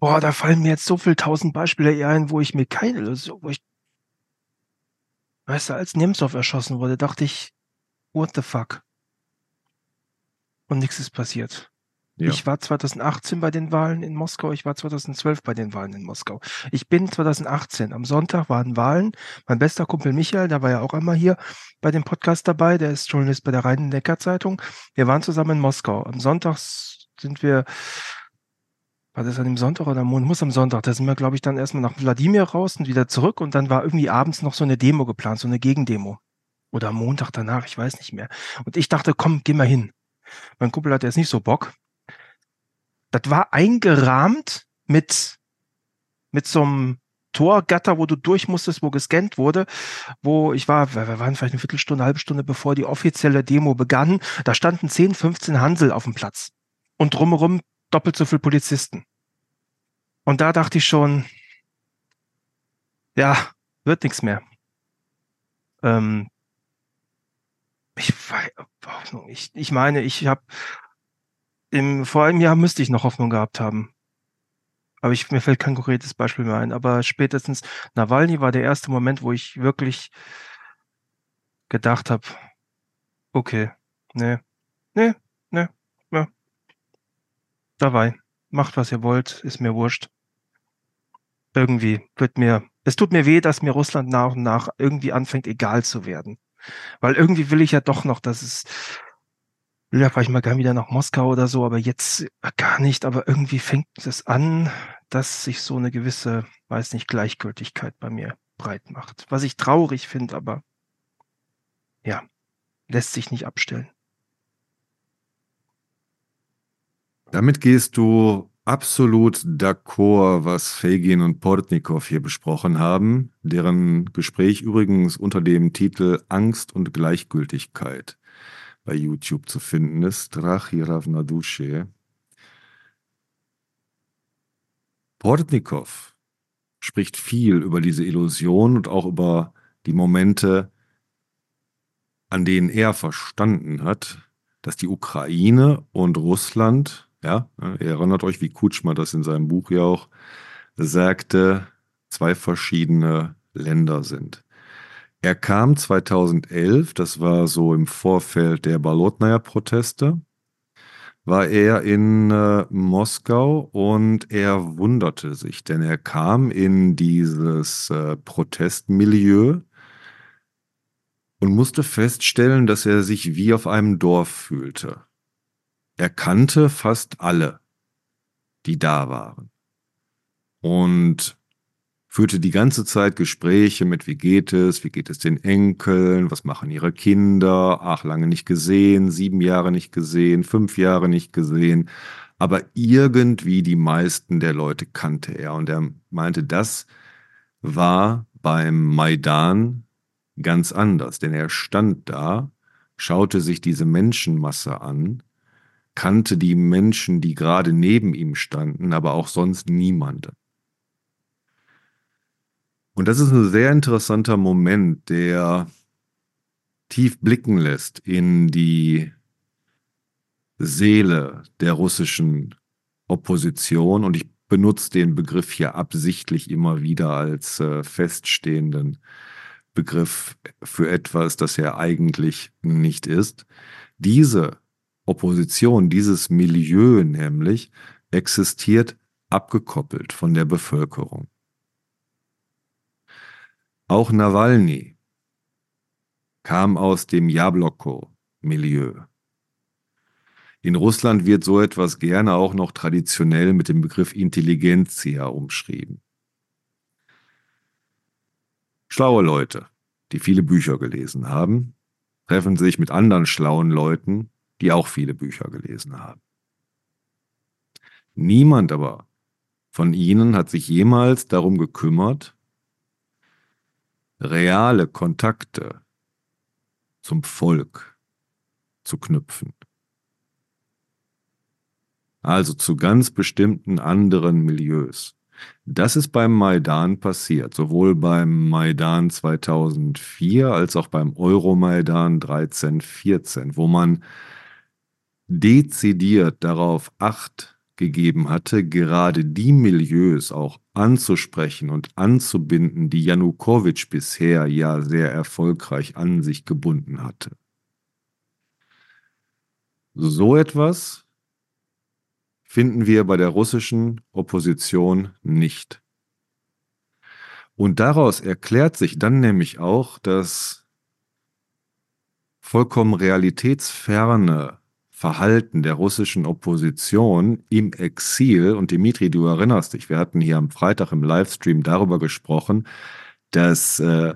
Boah, da fallen mir jetzt so viele tausend Beispiele ein, wo ich mir keine Illusion, wo ich, weißt du, als Nemtsov erschossen wurde, dachte ich, what the fuck? Und nichts ist passiert. Ja. Ich war 2018 bei den Wahlen in Moskau, ich war 2012 bei den Wahlen in Moskau. Ich bin 2018, am Sonntag waren Wahlen. Mein bester Kumpel Michael, der war ja auch einmal hier bei dem Podcast dabei, der ist Journalist bei der Rhein-Neckar-Zeitung. Wir waren zusammen in Moskau. Am Sonntag sind wir, war das an dem Sonntag oder am Montag? Muss am Sonntag. Da sind wir, glaube ich, dann erstmal nach Wladimir raus und wieder zurück und dann war irgendwie abends noch so eine Demo geplant, so eine Gegendemo. Oder am Montag danach, ich weiß nicht mehr. Und ich dachte, komm, geh mal hin. Mein Kumpel hat jetzt nicht so Bock das war eingerahmt mit, mit so einem Torgatter, wo du durch musstest, wo gescannt wurde, wo ich war, wir waren vielleicht eine Viertelstunde, eine halbe Stunde bevor die offizielle Demo begann, da standen 10, 15 Hansel auf dem Platz und drumherum doppelt so viele Polizisten. Und da dachte ich schon, ja, wird nichts mehr. Ähm, ich, ich, ich meine, ich habe im, vor einem Jahr müsste ich noch Hoffnung gehabt haben. Aber ich, mir fällt kein konkretes Beispiel mehr ein. Aber spätestens Nawalny war der erste Moment, wo ich wirklich gedacht habe, okay, nee, nee, nee, ja. Dabei, macht was ihr wollt, ist mir wurscht. Irgendwie wird mir, es tut mir weh, dass mir Russland nach und nach irgendwie anfängt, egal zu werden. Weil irgendwie will ich ja doch noch, dass es will ja vielleicht mal gerne wieder nach Moskau oder so, aber jetzt gar nicht. Aber irgendwie fängt es an, dass sich so eine gewisse, weiß nicht, Gleichgültigkeit bei mir breit macht. Was ich traurig finde, aber ja, lässt sich nicht abstellen. Damit gehst du absolut d'accord, was Fagin und Portnikow hier besprochen haben, deren Gespräch übrigens unter dem Titel Angst und Gleichgültigkeit bei YouTube zu finden ist. Drachi Ravnadusche. Portnikow spricht viel über diese Illusion und auch über die Momente, an denen er verstanden hat, dass die Ukraine und Russland, ja, ihr erinnert euch, wie Kutschma das in seinem Buch ja auch sagte, zwei verschiedene Länder sind. Er kam 2011, das war so im Vorfeld der Balotnaya-Proteste, war er in äh, Moskau und er wunderte sich, denn er kam in dieses äh, Protestmilieu und musste feststellen, dass er sich wie auf einem Dorf fühlte. Er kannte fast alle, die da waren. Und führte die ganze Zeit Gespräche mit, wie geht es, wie geht es den Enkeln, was machen ihre Kinder, ach, lange nicht gesehen, sieben Jahre nicht gesehen, fünf Jahre nicht gesehen. Aber irgendwie die meisten der Leute kannte er. Und er meinte, das war beim Maidan ganz anders, denn er stand da, schaute sich diese Menschenmasse an, kannte die Menschen, die gerade neben ihm standen, aber auch sonst niemanden. Und das ist ein sehr interessanter Moment, der tief blicken lässt in die Seele der russischen Opposition. Und ich benutze den Begriff hier absichtlich immer wieder als äh, feststehenden Begriff für etwas, das er eigentlich nicht ist. Diese Opposition, dieses Milieu nämlich, existiert abgekoppelt von der Bevölkerung. Auch Nawalny kam aus dem Jabloko-Milieu. In Russland wird so etwas gerne auch noch traditionell mit dem Begriff Intelligenzia umschrieben. Schlaue Leute, die viele Bücher gelesen haben, treffen sich mit anderen schlauen Leuten, die auch viele Bücher gelesen haben. Niemand aber von ihnen hat sich jemals darum gekümmert, reale Kontakte zum Volk zu knüpfen. Also zu ganz bestimmten anderen Milieus. Das ist beim Maidan passiert, sowohl beim Maidan 2004 als auch beim Euromaidan 13-14, wo man dezidiert darauf acht gegeben hatte, gerade die Milieus auch anzusprechen und anzubinden, die Janukowitsch bisher ja sehr erfolgreich an sich gebunden hatte. So etwas finden wir bei der russischen Opposition nicht. Und daraus erklärt sich dann nämlich auch, dass vollkommen realitätsferne Verhalten der russischen Opposition im Exil, und Dimitri, du erinnerst dich, wir hatten hier am Freitag im Livestream darüber gesprochen, dass äh,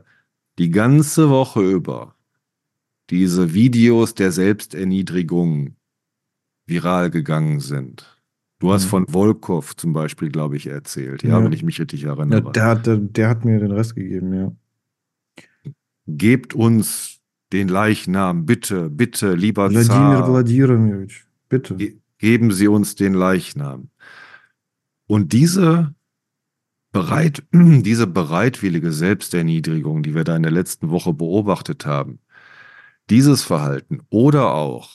die ganze Woche über diese Videos der Selbsterniedrigung viral gegangen sind. Du hast mhm. von Volkov zum Beispiel, glaube ich, erzählt, ja, ja, wenn ich mich richtig erinnere. Ja, der, hat, der hat mir den Rest gegeben, ja. Gebt uns den Leichnam, bitte, bitte, lieber Wladimir Zar. Wladimirovich, bitte. Ge geben Sie uns den Leichnam. Und diese, bereit, diese bereitwillige Selbsterniedrigung, die wir da in der letzten Woche beobachtet haben, dieses Verhalten oder auch,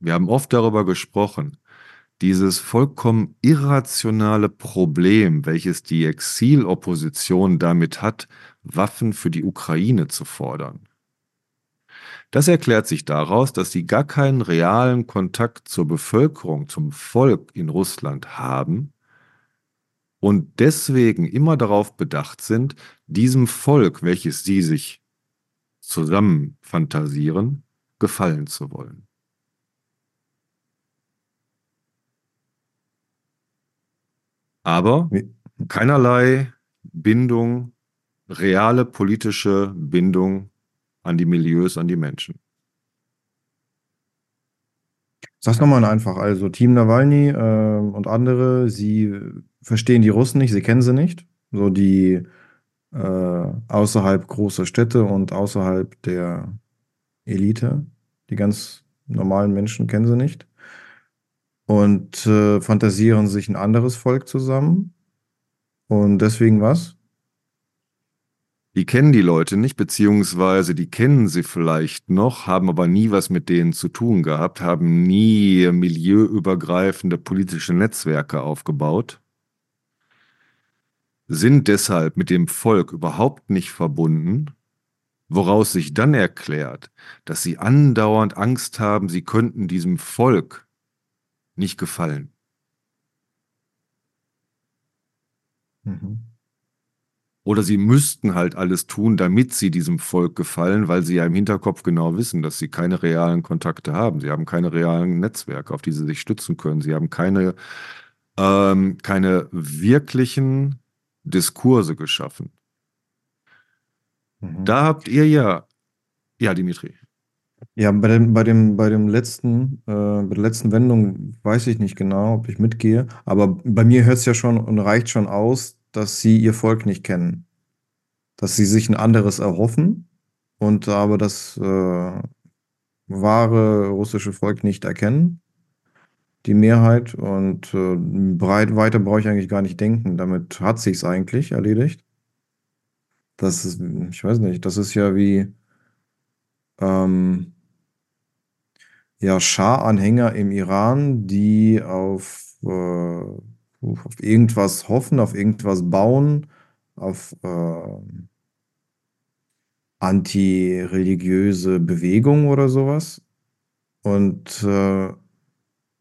wir haben oft darüber gesprochen, dieses vollkommen irrationale Problem, welches die Exilopposition damit hat, Waffen für die Ukraine zu fordern. Das erklärt sich daraus, dass sie gar keinen realen Kontakt zur Bevölkerung, zum Volk in Russland haben und deswegen immer darauf bedacht sind, diesem Volk, welches sie sich zusammenfantasieren, gefallen zu wollen. Aber keinerlei Bindung, reale politische Bindung an die Milieus, an die Menschen. Sag's nochmal einfach. Also Team Nawalny äh, und andere, sie verstehen die Russen nicht, sie kennen sie nicht. So die äh, außerhalb großer Städte und außerhalb der Elite. Die ganz normalen Menschen kennen sie nicht. Und äh, fantasieren sich ein anderes Volk zusammen. Und deswegen was? Die kennen die Leute nicht, beziehungsweise die kennen sie vielleicht noch, haben aber nie was mit denen zu tun gehabt, haben nie milieuübergreifende politische Netzwerke aufgebaut, sind deshalb mit dem Volk überhaupt nicht verbunden, woraus sich dann erklärt, dass sie andauernd Angst haben, sie könnten diesem Volk nicht gefallen. Mhm. Oder sie müssten halt alles tun, damit sie diesem Volk gefallen, weil sie ja im Hinterkopf genau wissen, dass sie keine realen Kontakte haben. Sie haben keine realen Netzwerke, auf die sie sich stützen können. Sie haben keine, ähm, keine wirklichen Diskurse geschaffen. Mhm. Da habt ihr ja, ja, Dimitri. Ja, bei dem, bei dem, bei dem letzten, äh, bei der letzten Wendung weiß ich nicht genau, ob ich mitgehe, aber bei mir hört es ja schon und reicht schon aus, dass sie ihr Volk nicht kennen. Dass sie sich ein anderes erhoffen und aber das äh, wahre russische Volk nicht erkennen. Die Mehrheit und äh, breit weiter brauche ich eigentlich gar nicht denken. Damit hat sich's eigentlich erledigt. Das ist, ich weiß nicht, das ist ja wie ähm, ja, Schah-Anhänger im Iran, die auf äh, auf irgendwas hoffen, auf irgendwas bauen, auf äh, antireligiöse Bewegung oder sowas. Und äh,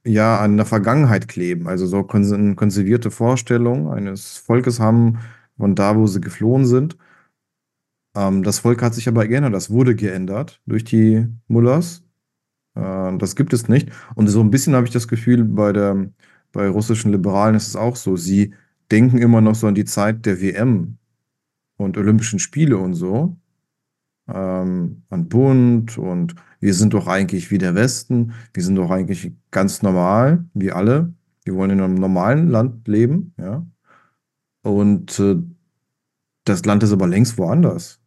ja, an der Vergangenheit kleben. Also so konservierte Vorstellungen eines Volkes haben von da, wo sie geflohen sind. Ähm, das Volk hat sich aber geändert, das wurde geändert durch die Mullahs. Äh, das gibt es nicht. Und so ein bisschen habe ich das Gefühl, bei der bei russischen Liberalen ist es auch so. Sie denken immer noch so an die Zeit der WM und Olympischen Spiele und so. Ähm, an Bund und wir sind doch eigentlich wie der Westen. Wir sind doch eigentlich ganz normal, wie alle. Wir wollen in einem normalen Land leben, ja. Und äh, das Land ist aber längst woanders.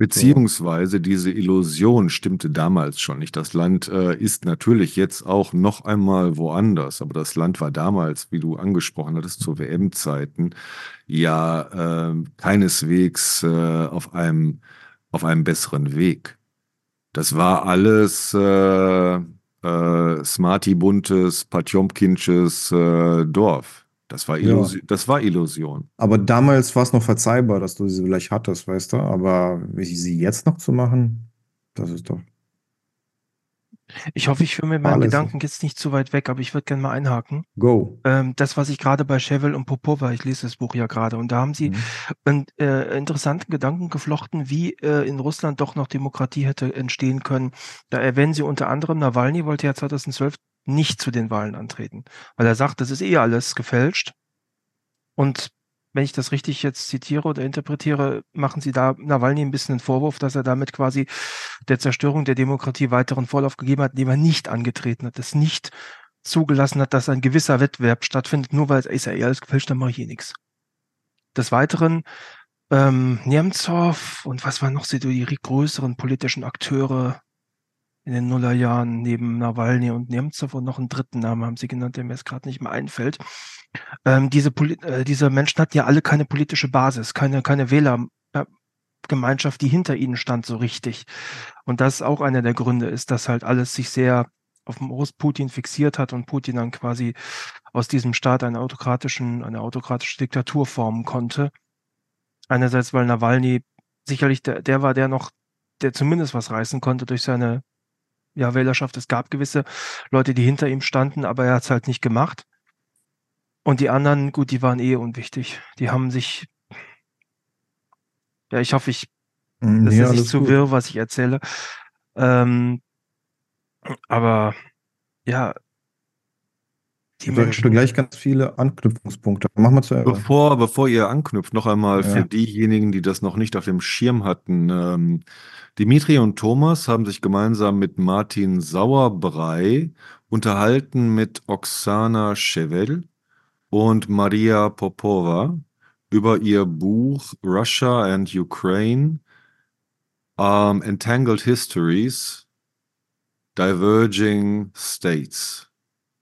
Beziehungsweise diese Illusion stimmte damals schon nicht. Das Land äh, ist natürlich jetzt auch noch einmal woanders, aber das Land war damals, wie du angesprochen hattest, zu WM-Zeiten ja äh, keineswegs äh, auf einem auf einem besseren Weg. Das war alles äh, äh, Smarty-buntes, Patjomkinsches äh, Dorf. Das war, Illus ja. das war Illusion. Aber damals war es noch verzeihbar, dass du sie vielleicht hattest, weißt du? Aber wie sie jetzt noch zu machen, das ist doch. Ich hoffe, ich führe mir meinen Gedanken jetzt nicht zu weit weg, aber ich würde gerne mal einhaken. Go. Ähm, das, was ich gerade bei Chevel und Popova, ich lese das Buch ja gerade, und da haben sie mhm. einen äh, interessanten Gedanken geflochten, wie äh, in Russland doch noch Demokratie hätte entstehen können. Da erwähnen sie unter anderem, Nawalny wollte ja 2012 nicht zu den Wahlen antreten, weil er sagt, das ist eh alles gefälscht. Und wenn ich das richtig jetzt zitiere oder interpretiere, machen Sie da Nawalny ein bisschen einen Vorwurf, dass er damit quasi der Zerstörung der Demokratie weiteren Vorlauf gegeben hat, indem er nicht angetreten hat, es nicht zugelassen hat, dass ein gewisser Wettbewerb stattfindet, nur weil es ja eh alles gefälscht, dann mache ich eh nichts. Des Weiteren ähm, Nemtsov und was waren noch so die größeren politischen Akteure, in den Nullerjahren neben Nawalny und Nemtsov und noch einen dritten Namen haben sie genannt, der mir jetzt gerade nicht mehr einfällt. Ähm, diese, äh, diese Menschen hatten ja alle keine politische Basis, keine, keine Wählergemeinschaft, die hinter ihnen stand so richtig. Und das ist auch einer der Gründe ist, dass halt alles sich sehr auf Putin fixiert hat und Putin dann quasi aus diesem Staat eine autokratischen, eine autokratische Diktatur formen konnte. Einerseits, weil Nawalny sicherlich der, der war, der noch, der zumindest was reißen konnte durch seine ja, Wählerschaft. Es gab gewisse Leute, die hinter ihm standen, aber er hat es halt nicht gemacht. Und die anderen, gut, die waren eh unwichtig. Die haben sich, ja, ich hoffe, ich, hm, das ja, ist nicht zu gut. wirr, was ich erzähle. Ähm, aber ja, die Menschen. gleich ganz viele Anknüpfungspunkte. Machen wir zuerst. Bevor, bevor ihr anknüpft, noch einmal ja. für diejenigen, die das noch nicht auf dem Schirm hatten. Ähm, Dimitri und Thomas haben sich gemeinsam mit Martin Sauerbrei unterhalten mit Oksana Chevel und Maria Popova über ihr Buch Russia and Ukraine um, Entangled Histories Diverging States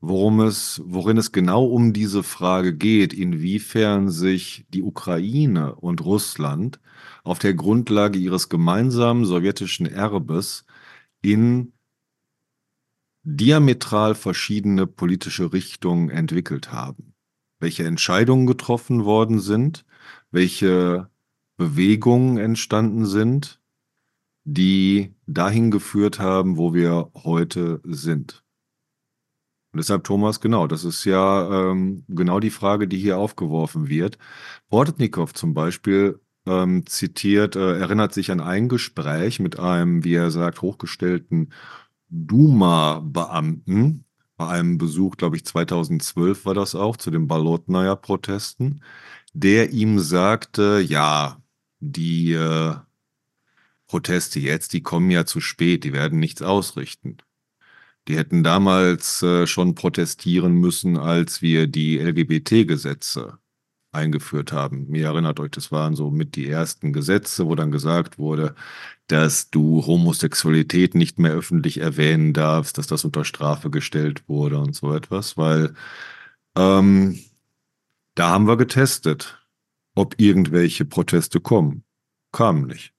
worum es, worin es genau um diese Frage geht, inwiefern sich die Ukraine und Russland auf der Grundlage ihres gemeinsamen sowjetischen Erbes in diametral verschiedene politische Richtungen entwickelt haben. Welche Entscheidungen getroffen worden sind, welche Bewegungen entstanden sind, die dahin geführt haben, wo wir heute sind. Und deshalb, Thomas, genau, das ist ja ähm, genau die Frage, die hier aufgeworfen wird. Bordetnikow zum Beispiel ähm, zitiert, äh, erinnert sich an ein Gespräch mit einem, wie er sagt, hochgestellten Duma-Beamten bei einem Besuch, glaube ich, 2012 war das auch, zu den Balotnaya-Protesten, der ihm sagte, ja, die äh, Proteste jetzt, die kommen ja zu spät, die werden nichts ausrichten. Die hätten damals äh, schon protestieren müssen, als wir die LGBT-Gesetze eingeführt haben. Mir erinnert euch, das waren so mit die ersten Gesetze, wo dann gesagt wurde, dass du Homosexualität nicht mehr öffentlich erwähnen darfst, dass das unter Strafe gestellt wurde und so etwas, weil ähm, da haben wir getestet, ob irgendwelche Proteste kommen. Kamen nicht.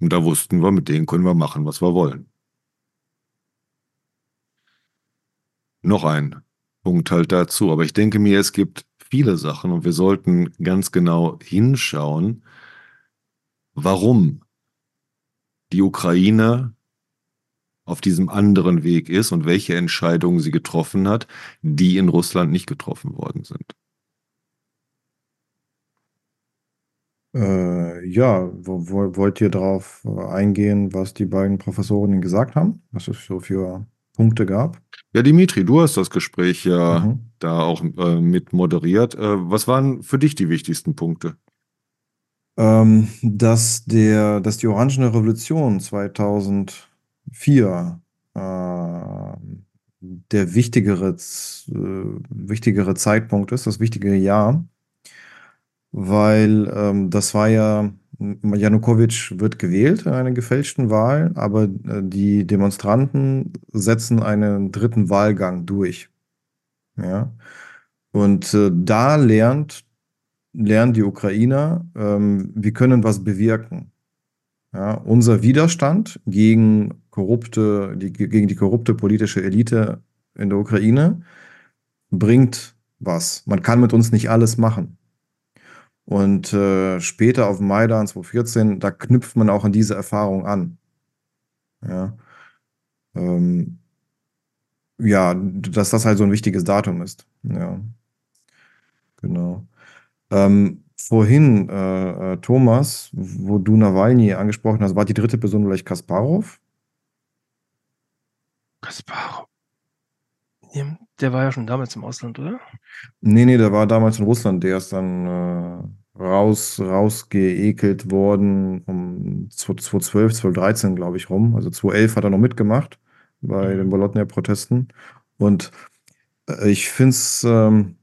Und da wussten wir, mit denen können wir machen, was wir wollen. Noch ein Punkt halt dazu. Aber ich denke mir, es gibt viele Sachen und wir sollten ganz genau hinschauen, warum die Ukraine auf diesem anderen Weg ist und welche Entscheidungen sie getroffen hat, die in Russland nicht getroffen worden sind. Äh, ja, wo, wo, wollt ihr darauf eingehen, was die beiden Professorinnen gesagt haben? Was es so für Punkte gab? Ja, Dimitri, du hast das Gespräch ja mhm. da auch äh, mit moderiert. Äh, was waren für dich die wichtigsten Punkte? Ähm, dass, der, dass die Orangene Revolution 2004 äh, der wichtigere, äh, wichtigere Zeitpunkt ist, das wichtige Jahr, weil ähm, das war ja Janukowitsch wird gewählt in einer gefälschten Wahl, aber äh, die Demonstranten setzen einen dritten Wahlgang durch. Ja. Und äh, da lernt, lernen die Ukrainer, ähm, wir können was bewirken. Ja, unser Widerstand gegen korrupte, die, gegen die korrupte politische Elite in der Ukraine bringt was. Man kann mit uns nicht alles machen. Und äh, später auf Maidan 2014, da knüpft man auch an diese Erfahrung an. Ja. Ähm, ja, dass das halt so ein wichtiges Datum ist. Ja. Genau. Ähm, vorhin, äh, äh, Thomas, wo du Nawalny angesprochen hast, war die dritte Person vielleicht Kasparov? Kasparov. Der war ja schon damals im Ausland, oder? Nee, nee, der war damals in Russland. Der ist dann äh, raus, rausgeekelt worden um 2012, 2013, glaube ich, rum. Also 2011 hat er noch mitgemacht bei mhm. den Bolotnia-Protesten. Und äh, ich finde es, ähm,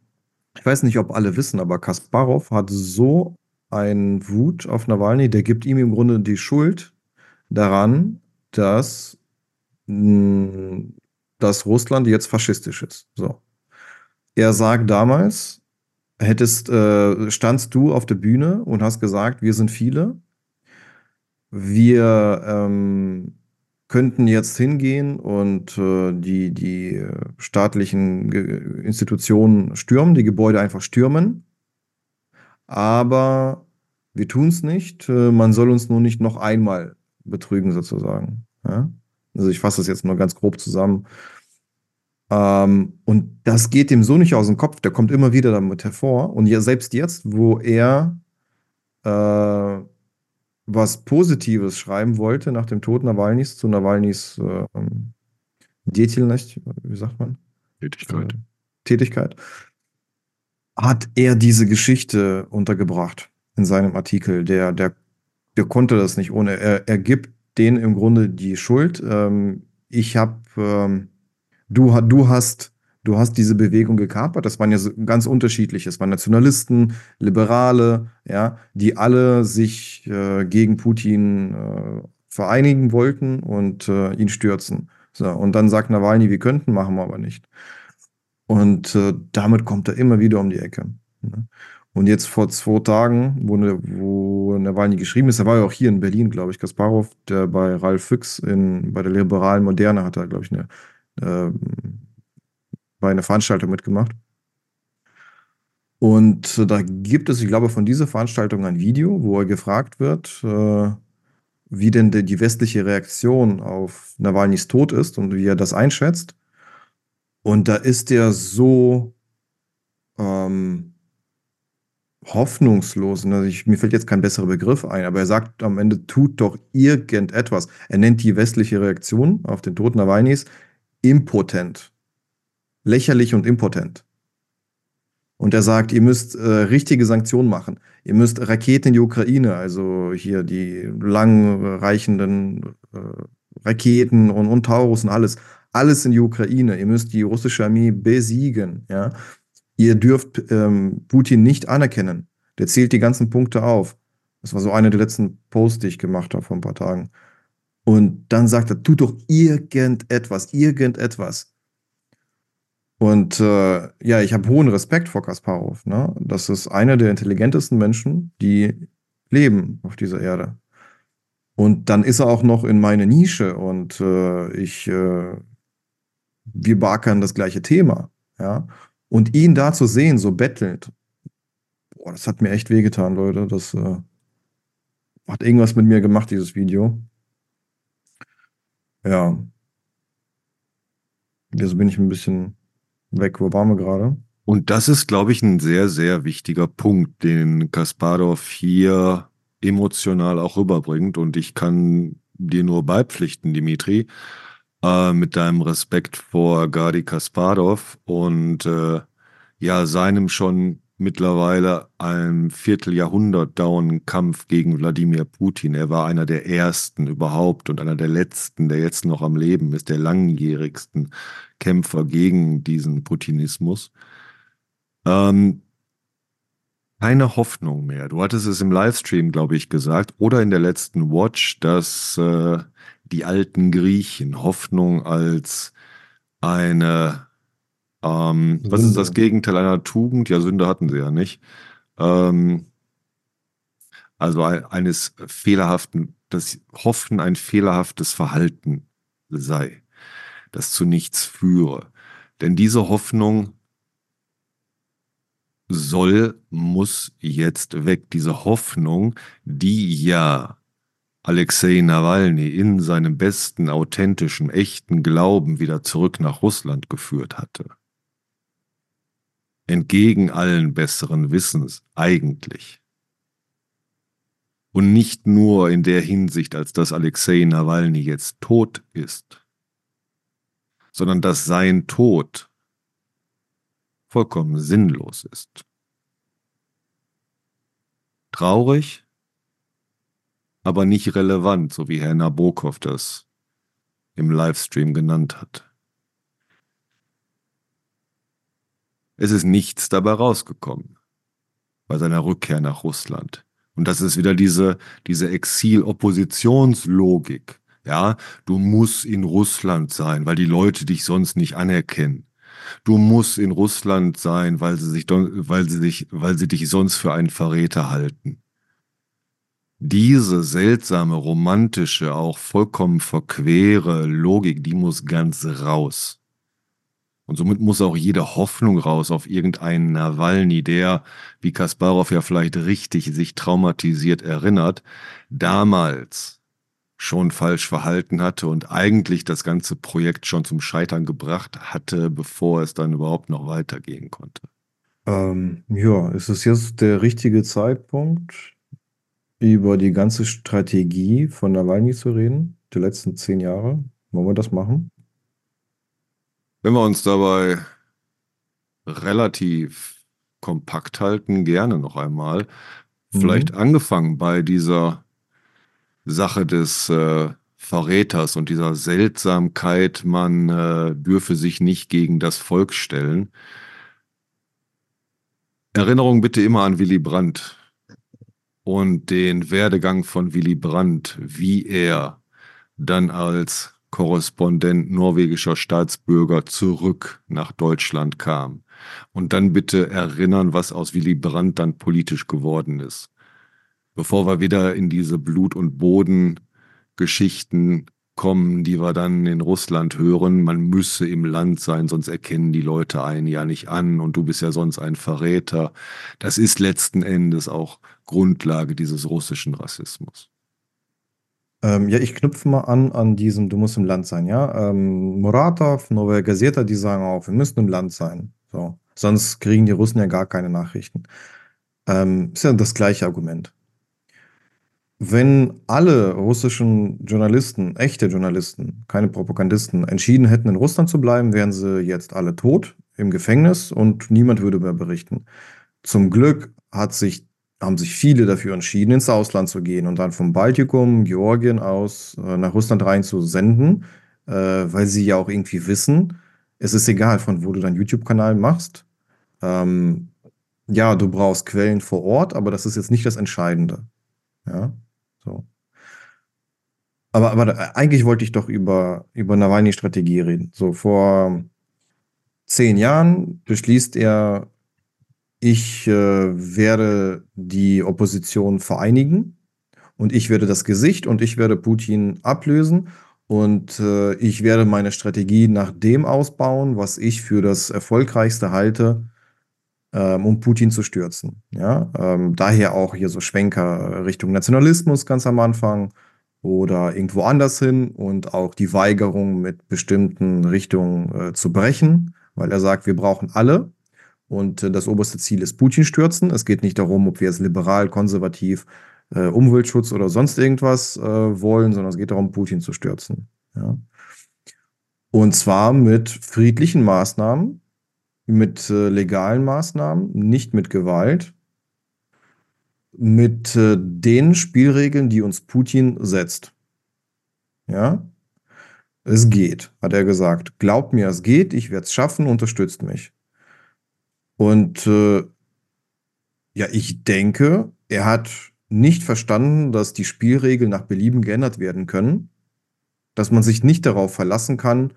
ich weiß nicht, ob alle wissen, aber Kasparov hat so einen Wut auf Nawalny, der gibt ihm im Grunde die Schuld daran, dass mh, dass Russland jetzt faschistisch ist. So. Er sagt damals, hättest, äh, standst du auf der Bühne und hast gesagt, wir sind viele. Wir ähm, könnten jetzt hingehen und äh, die, die staatlichen Institutionen stürmen, die Gebäude einfach stürmen. Aber wir tun es nicht. Äh, man soll uns nur nicht noch einmal betrügen, sozusagen. Ja? Also ich fasse das jetzt mal ganz grob zusammen. Ähm, und das geht dem so nicht aus dem Kopf, der kommt immer wieder damit hervor. Und ja, selbst jetzt, wo er äh, was Positives schreiben wollte nach dem Tod Nawalnys zu Nawalnys äh, wie sagt man? Tätigkeit. Äh, Tätigkeit, hat er diese Geschichte untergebracht in seinem Artikel. Der, der, der konnte das nicht ohne. Er, er gibt denen im Grunde die Schuld. Ähm, ich habe, ähm, du, du hast, du hast diese Bewegung gekapert. Das waren ja so ganz unterschiedliche. Es waren Nationalisten, Liberale, ja, die alle sich äh, gegen Putin äh, vereinigen wollten und äh, ihn stürzen. So, und dann sagt Nawalny, wir könnten, machen wir aber nicht. Und äh, damit kommt er immer wieder um die Ecke. Ne? Und jetzt vor zwei Tagen, wo, ne, wo Nawalny geschrieben ist, er war ja auch hier in Berlin, glaube ich, Kasparov, der bei Ralf Füchs in, bei der liberalen Moderne hat er, glaube ich, eine, äh, bei einer Veranstaltung mitgemacht. Und da gibt es, ich glaube, von dieser Veranstaltung ein Video, wo er gefragt wird, äh, wie denn die westliche Reaktion auf Nawalnys Tod ist und wie er das einschätzt. Und da ist er so ähm, hoffnungslos. Also ich, mir fällt jetzt kein besserer Begriff ein, aber er sagt am Ende, tut doch irgendetwas. Er nennt die westliche Reaktion auf den Tod Nawalnys impotent. Lächerlich und impotent. Und er sagt, ihr müsst äh, richtige Sanktionen machen. Ihr müsst Raketen in die Ukraine, also hier die langreichenden äh, Raketen und, und Taurus und alles, alles in die Ukraine. Ihr müsst die russische Armee besiegen. Ja? Ihr dürft ähm, Putin nicht anerkennen. Der zählt die ganzen Punkte auf. Das war so einer der letzten Posts, die ich gemacht habe vor ein paar Tagen. Und dann sagt er, tu doch irgendetwas, irgendetwas. Und äh, ja, ich habe hohen Respekt vor Kasparov. Ne? Das ist einer der intelligentesten Menschen, die leben auf dieser Erde. Und dann ist er auch noch in meine Nische und äh, ich, äh, wir beackern das gleiche Thema. Ja. Und ihn da zu sehen, so bettelnd, boah, das hat mir echt wehgetan, Leute. Das äh, hat irgendwas mit mir gemacht, dieses Video. Ja. Jetzt bin ich ein bisschen weg. Wo waren wir gerade? Und das ist, glaube ich, ein sehr, sehr wichtiger Punkt, den Kasparov hier emotional auch rüberbringt. Und ich kann dir nur beipflichten, Dimitri äh, mit deinem Respekt vor Gadi Kasparov und äh, ja seinem schon mittlerweile ein Vierteljahrhundert dauernden Kampf gegen Wladimir Putin. Er war einer der ersten überhaupt und einer der letzten, der jetzt noch am Leben ist, der langjährigsten Kämpfer gegen diesen Putinismus. Ähm, keine Hoffnung mehr. Du hattest es im Livestream, glaube ich, gesagt, oder in der letzten Watch, dass äh, die alten Griechen Hoffnung als eine, ähm, was ist das Gegenteil einer Tugend? Ja, Sünde hatten sie ja nicht. Ähm, also eines fehlerhaften, das Hoffen ein fehlerhaftes Verhalten sei, das zu nichts führe. Denn diese Hoffnung soll, muss jetzt weg. Diese Hoffnung, die ja Alexei Nawalny in seinem besten, authentischen, echten Glauben wieder zurück nach Russland geführt hatte. Entgegen allen besseren Wissens eigentlich. Und nicht nur in der Hinsicht, als dass Alexei Nawalny jetzt tot ist, sondern dass sein Tod vollkommen sinnlos ist. Traurig, aber nicht relevant, so wie Herr Nabokov das im Livestream genannt hat. Es ist nichts dabei rausgekommen bei seiner Rückkehr nach Russland. Und das ist wieder diese, diese Exil-Oppositionslogik. Ja, du musst in Russland sein, weil die Leute dich sonst nicht anerkennen. Du musst in Russland sein, weil sie sich, weil sie dich, weil sie dich sonst für einen Verräter halten. Diese seltsame, romantische, auch vollkommen verquere Logik, die muss ganz raus. Und somit muss auch jede Hoffnung raus auf irgendeinen Nawalny, der, wie Kasparov ja vielleicht richtig sich traumatisiert erinnert, damals schon falsch verhalten hatte und eigentlich das ganze Projekt schon zum Scheitern gebracht hatte, bevor es dann überhaupt noch weitergehen konnte. Ähm, ja, ist es jetzt der richtige Zeitpunkt, über die ganze Strategie von Nawalny zu reden, die letzten zehn Jahre? Wollen wir das machen? Wenn wir uns dabei relativ kompakt halten, gerne noch einmal. Vielleicht mhm. angefangen bei dieser Sache des äh, Verräters und dieser Seltsamkeit, man äh, dürfe sich nicht gegen das Volk stellen. Erinnerung bitte immer an Willy Brandt und den Werdegang von Willy Brandt, wie er dann als Korrespondent norwegischer Staatsbürger zurück nach Deutschland kam. Und dann bitte erinnern, was aus Willy Brandt dann politisch geworden ist. Bevor wir wieder in diese Blut- und Bodengeschichten kommen, die wir dann in Russland hören, man müsse im Land sein, sonst erkennen die Leute einen ja nicht an und du bist ja sonst ein Verräter. Das ist letzten Endes auch Grundlage dieses russischen Rassismus. Ähm, ja, ich knüpfe mal an an diesem, du musst im Land sein, ja. Ähm, Muratov, Novaya Gazeta, die sagen auch, wir müssen im Land sein. So. Sonst kriegen die Russen ja gar keine Nachrichten. Ähm, ist ja das gleiche Argument. Wenn alle russischen Journalisten, echte Journalisten, keine Propagandisten, entschieden hätten, in Russland zu bleiben, wären sie jetzt alle tot im Gefängnis und niemand würde mehr berichten. Zum Glück hat sich haben sich viele dafür entschieden, ins Ausland zu gehen und dann vom Baltikum, Georgien aus äh, nach Russland rein zu senden, äh, weil sie ja auch irgendwie wissen, es ist egal, von wo du deinen YouTube-Kanal machst. Ähm, ja, du brauchst Quellen vor Ort, aber das ist jetzt nicht das Entscheidende. Ja, so. Aber, aber äh, eigentlich wollte ich doch über, über Nawalny-Strategie reden. So vor zehn Jahren beschließt er, ich äh, werde die Opposition vereinigen und ich werde das Gesicht und ich werde Putin ablösen und äh, ich werde meine Strategie nach dem ausbauen, was ich für das erfolgreichste halte, ähm, um Putin zu stürzen. Ja? Ähm, daher auch hier so Schwenker Richtung Nationalismus ganz am Anfang oder irgendwo anders hin und auch die Weigerung mit bestimmten Richtungen äh, zu brechen, weil er sagt, wir brauchen alle. Und äh, das oberste Ziel ist Putin stürzen. Es geht nicht darum, ob wir jetzt liberal, konservativ, äh, Umweltschutz oder sonst irgendwas äh, wollen, sondern es geht darum, Putin zu stürzen. Ja. Und zwar mit friedlichen Maßnahmen, mit äh, legalen Maßnahmen, nicht mit Gewalt, mit äh, den Spielregeln, die uns Putin setzt. Ja, es geht, hat er gesagt. Glaubt mir, es geht, ich werde es schaffen, unterstützt mich. Und äh, ja, ich denke, er hat nicht verstanden, dass die Spielregeln nach Belieben geändert werden können, dass man sich nicht darauf verlassen kann,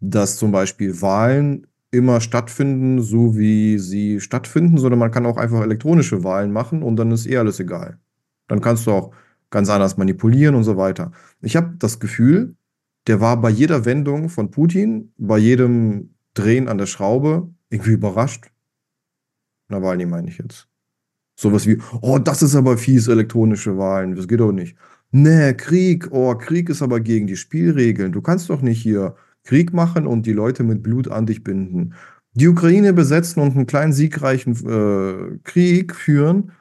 dass zum Beispiel Wahlen immer stattfinden, so wie sie stattfinden, sondern man kann auch einfach elektronische Wahlen machen und dann ist eh alles egal. Dann kannst du auch ganz anders manipulieren und so weiter. Ich habe das Gefühl, der war bei jeder Wendung von Putin, bei jedem Drehen an der Schraube irgendwie überrascht. Nawalny meine ich jetzt. Sowas wie, oh, das ist aber fies, elektronische Wahlen, das geht doch nicht. Nee, Krieg, oh, Krieg ist aber gegen die Spielregeln. Du kannst doch nicht hier Krieg machen und die Leute mit Blut an dich binden. Die Ukraine besetzen und einen kleinen siegreichen äh, Krieg führen,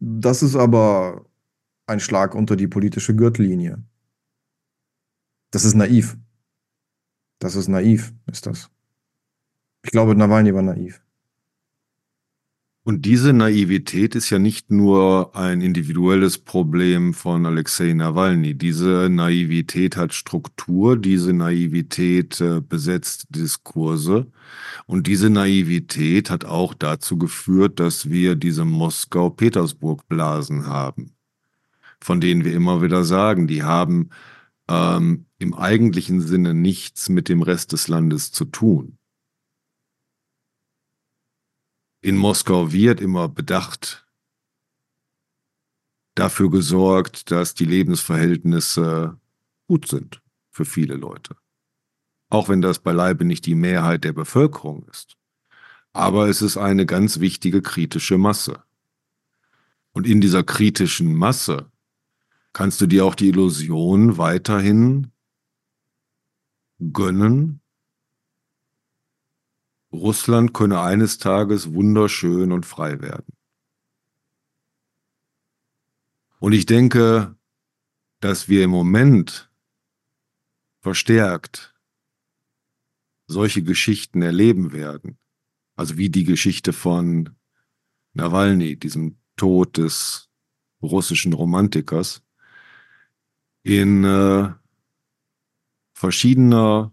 das ist aber ein Schlag unter die politische Gürtellinie. Das ist naiv. Das ist naiv, ist das. Ich glaube, Nawalny war naiv. Und diese Naivität ist ja nicht nur ein individuelles Problem von Alexei Nawalny. Diese Naivität hat Struktur, diese Naivität äh, besetzt Diskurse. Und diese Naivität hat auch dazu geführt, dass wir diese Moskau-Petersburg-Blasen haben, von denen wir immer wieder sagen, die haben ähm, im eigentlichen Sinne nichts mit dem Rest des Landes zu tun in Moskau wird immer bedacht dafür gesorgt, dass die Lebensverhältnisse gut sind für viele Leute. Auch wenn das beileibe nicht die Mehrheit der Bevölkerung ist. Aber es ist eine ganz wichtige kritische Masse. Und in dieser kritischen Masse kannst du dir auch die Illusion weiterhin gönnen, Russland könne eines Tages wunderschön und frei werden. Und ich denke, dass wir im Moment verstärkt solche Geschichten erleben werden, Also wie die Geschichte von Nawalny, diesem Tod des russischen Romantikers, in äh, verschiedener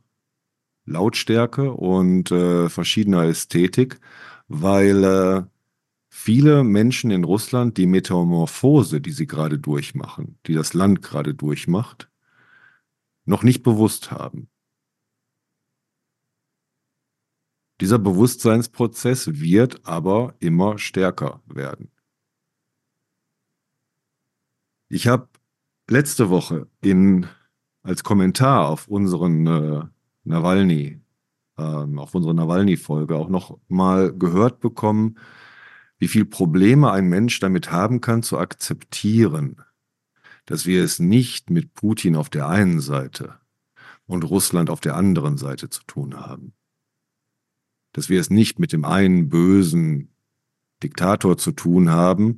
Lautstärke und äh, verschiedener Ästhetik, weil äh, viele Menschen in Russland die Metamorphose, die sie gerade durchmachen, die das Land gerade durchmacht, noch nicht bewusst haben. Dieser Bewusstseinsprozess wird aber immer stärker werden. Ich habe letzte Woche in, als Kommentar auf unseren äh, Nawalny, äh, auf unsere Nawalny-Folge auch noch mal gehört bekommen, wie viel Probleme ein Mensch damit haben kann, zu akzeptieren, dass wir es nicht mit Putin auf der einen Seite und Russland auf der anderen Seite zu tun haben. Dass wir es nicht mit dem einen bösen Diktator zu tun haben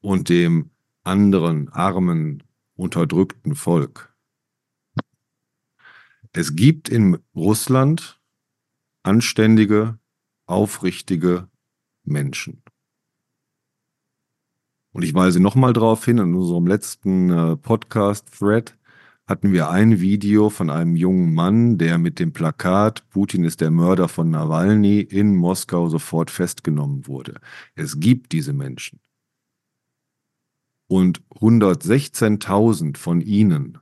und dem anderen armen, unterdrückten Volk. Es gibt in Russland anständige, aufrichtige Menschen. Und ich weise nochmal darauf hin, in unserem letzten äh, Podcast-Thread hatten wir ein Video von einem jungen Mann, der mit dem Plakat Putin ist der Mörder von Nawalny in Moskau sofort festgenommen wurde. Es gibt diese Menschen. Und 116.000 von ihnen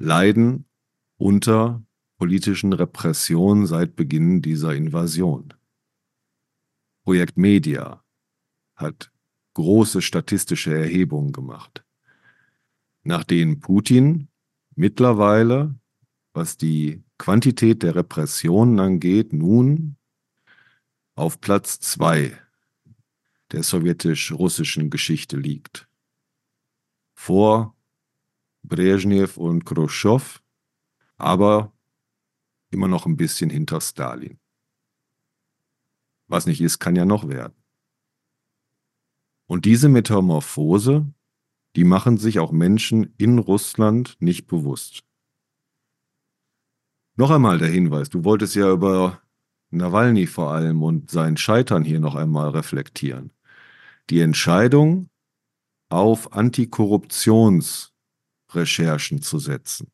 leiden unter politischen Repressionen seit Beginn dieser Invasion. Projekt Media hat große statistische Erhebungen gemacht, nach denen Putin mittlerweile, was die Quantität der Repressionen angeht, nun auf Platz zwei der sowjetisch-russischen Geschichte liegt. Vor Brezhnev und Khrushchev, aber immer noch ein bisschen hinter Stalin. Was nicht ist, kann ja noch werden. Und diese Metamorphose, die machen sich auch Menschen in Russland nicht bewusst. Noch einmal der Hinweis, du wolltest ja über Nawalny vor allem und sein Scheitern hier noch einmal reflektieren. Die Entscheidung, auf Antikorruptionsrecherchen zu setzen.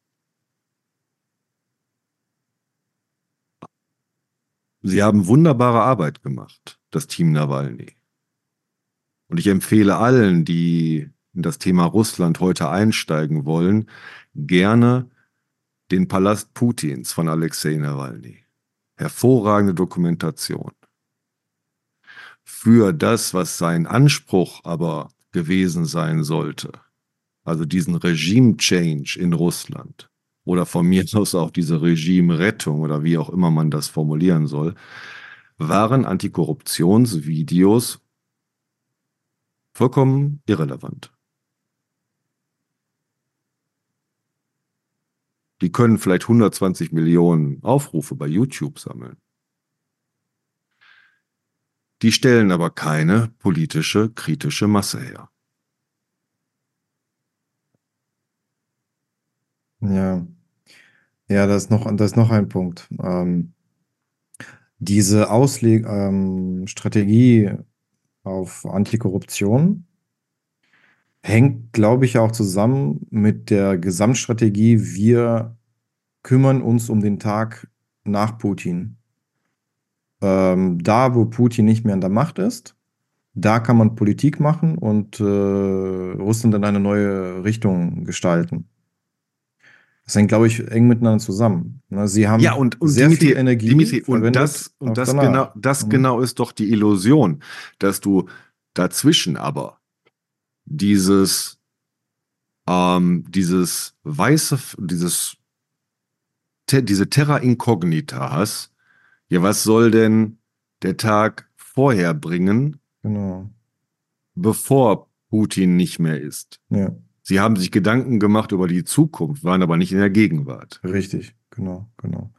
Sie haben wunderbare Arbeit gemacht, das Team Nawalny. Und ich empfehle allen, die in das Thema Russland heute einsteigen wollen, gerne den Palast Putins von Alexei Nawalny. Hervorragende Dokumentation. Für das, was sein Anspruch aber gewesen sein sollte, also diesen Regime-Change in Russland oder von mir aus auch diese Regime-Rettung oder wie auch immer man das formulieren soll, waren Antikorruptionsvideos Vollkommen irrelevant. Die können vielleicht 120 Millionen Aufrufe bei YouTube sammeln. Die stellen aber keine politische, kritische Masse her. Ja. Ja, das ist noch, das ist noch ein Punkt. Ähm, diese Ausleg-Strategie ähm, auf Antikorruption hängt, glaube ich, auch zusammen mit der Gesamtstrategie, wir kümmern uns um den Tag nach Putin. Ähm, da, wo Putin nicht mehr an der Macht ist, da kann man Politik machen und äh, Russland in eine neue Richtung gestalten. Das hängt, glaube ich, eng miteinander zusammen. Ne, sie haben ja, und, und sehr Dimitri, viel Energie. Dimitri, und das, und das, genau, das mhm. genau ist doch die Illusion, dass du dazwischen aber dieses, ähm, dieses weiße, dieses, te, diese Terra Incognita hast. Ja, was soll denn der Tag vorher bringen? Genau. Bevor Putin nicht mehr ist. Ja. Sie haben sich Gedanken gemacht über die Zukunft, waren aber nicht in der Gegenwart. Richtig, genau, genau.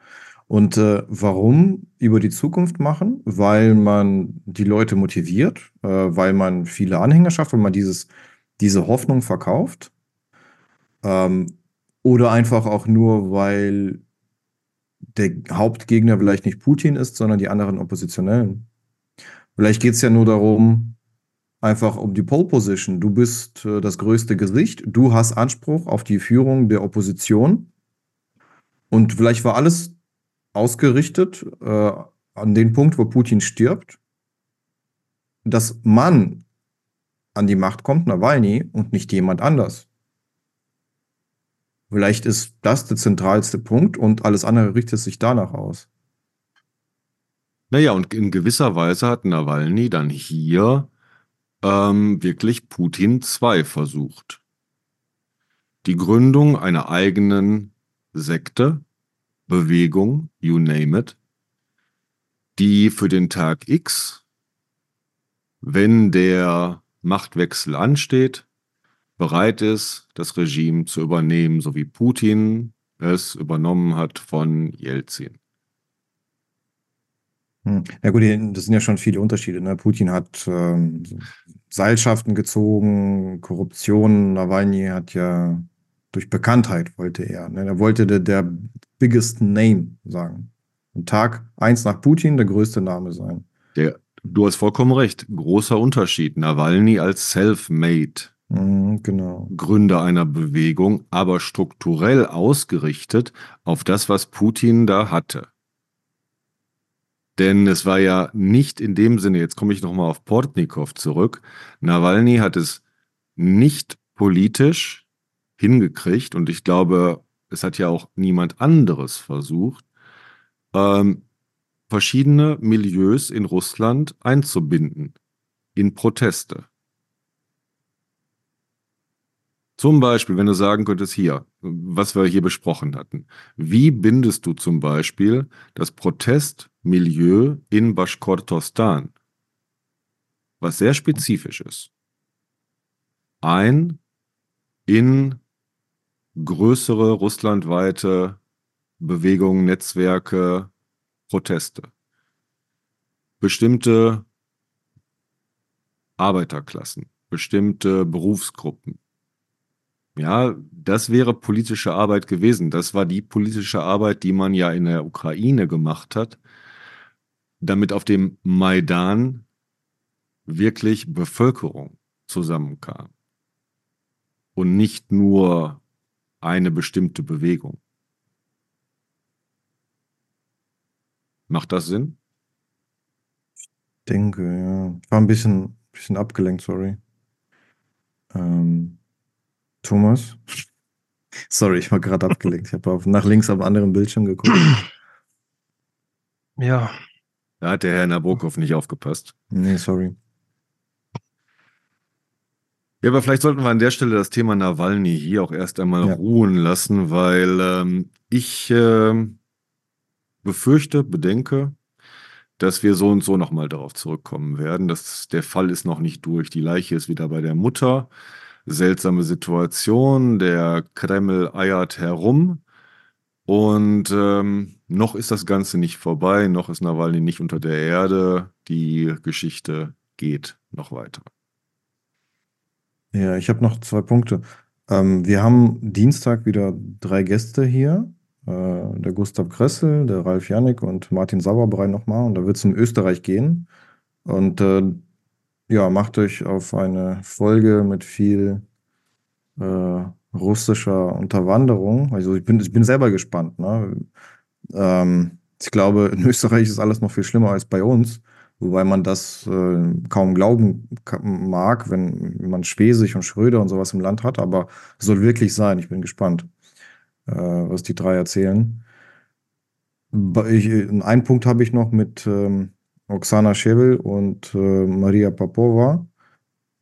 Und äh, warum über die Zukunft machen? Weil man die Leute motiviert, äh, weil man viele Anhänger schafft, weil man dieses, diese Hoffnung verkauft. Ähm, oder einfach auch nur, weil der Hauptgegner vielleicht nicht Putin ist, sondern die anderen Oppositionellen. Vielleicht geht es ja nur darum, einfach um die Pole Position. Du bist äh, das größte Gesicht, du hast Anspruch auf die Führung der Opposition. Und vielleicht war alles ausgerichtet äh, an den Punkt, wo Putin stirbt, dass man an die Macht kommt, Nawalny, und nicht jemand anders. Vielleicht ist das der zentralste Punkt und alles andere richtet sich danach aus. Naja, und in gewisser Weise hat Nawalny dann hier ähm, wirklich Putin 2 versucht. Die Gründung einer eigenen Sekte, Bewegung, you name it, die für den Tag X, wenn der Machtwechsel ansteht, bereit ist, das Regime zu übernehmen, so wie Putin es übernommen hat von Jelzin. Hm. Ja gut, das sind ja schon viele Unterschiede. Ne? Putin hat ähm, Seilschaften gezogen, Korruption. Nawalny hat ja durch Bekanntheit wollte er. Ne? Er wollte der, der biggest name sagen. Am Tag eins nach Putin der größte Name sein. Der, du hast vollkommen recht. Großer Unterschied. Nawalny als self-made Mhm, genau. Gründer einer Bewegung, aber strukturell ausgerichtet auf das, was Putin da hatte. Denn es war ja nicht in dem Sinne, jetzt komme ich nochmal auf Portnikow zurück, Nawalny hat es nicht politisch hingekriegt und ich glaube, es hat ja auch niemand anderes versucht, ähm, verschiedene Milieus in Russland einzubinden in Proteste. Zum Beispiel, wenn du sagen könntest, hier, was wir hier besprochen hatten. Wie bindest du zum Beispiel das Protestmilieu in Baschkortostan, was sehr spezifisch ist, ein in größere russlandweite Bewegungen, Netzwerke, Proteste. Bestimmte Arbeiterklassen, bestimmte Berufsgruppen, ja, das wäre politische Arbeit gewesen. Das war die politische Arbeit, die man ja in der Ukraine gemacht hat, damit auf dem Maidan wirklich Bevölkerung zusammenkam. Und nicht nur eine bestimmte Bewegung. Macht das Sinn? Ich denke, ja. Ich war ein bisschen, bisschen abgelenkt, sorry. Ähm, Thomas? Sorry, ich war gerade abgelenkt. Ich habe nach links auf anderen Bildschirm geguckt. Ja. Da hat der Herr Nabokov nicht aufgepasst. Nee, sorry. Ja, aber vielleicht sollten wir an der Stelle das Thema Nawalny hier auch erst einmal ja. ruhen lassen, weil ähm, ich äh, befürchte, bedenke, dass wir so und so nochmal darauf zurückkommen werden. Das, der Fall ist noch nicht durch. Die Leiche ist wieder bei der Mutter seltsame Situation. Der Kreml eiert herum. Und ähm, noch ist das Ganze nicht vorbei, noch ist Nawalny nicht unter der Erde. Die Geschichte geht noch weiter. Ja, ich habe noch zwei Punkte. Ähm, wir haben Dienstag wieder drei Gäste hier. Äh, der Gustav Kressel, der Ralf Janik und Martin Sauerbrei nochmal. Und da wird es um Österreich gehen. Und äh, ja, macht euch auf eine Folge mit viel äh, russischer Unterwanderung. Also ich bin, ich bin selber gespannt. Ne? Ähm, ich glaube, in Österreich ist alles noch viel schlimmer als bei uns, wobei man das äh, kaum glauben mag, wenn man Schwesig und Schröder und sowas im Land hat, aber es soll wirklich sein. Ich bin gespannt, äh, was die drei erzählen. Ich, einen Punkt habe ich noch mit ähm, Oksana Schevel und äh, Maria Popova,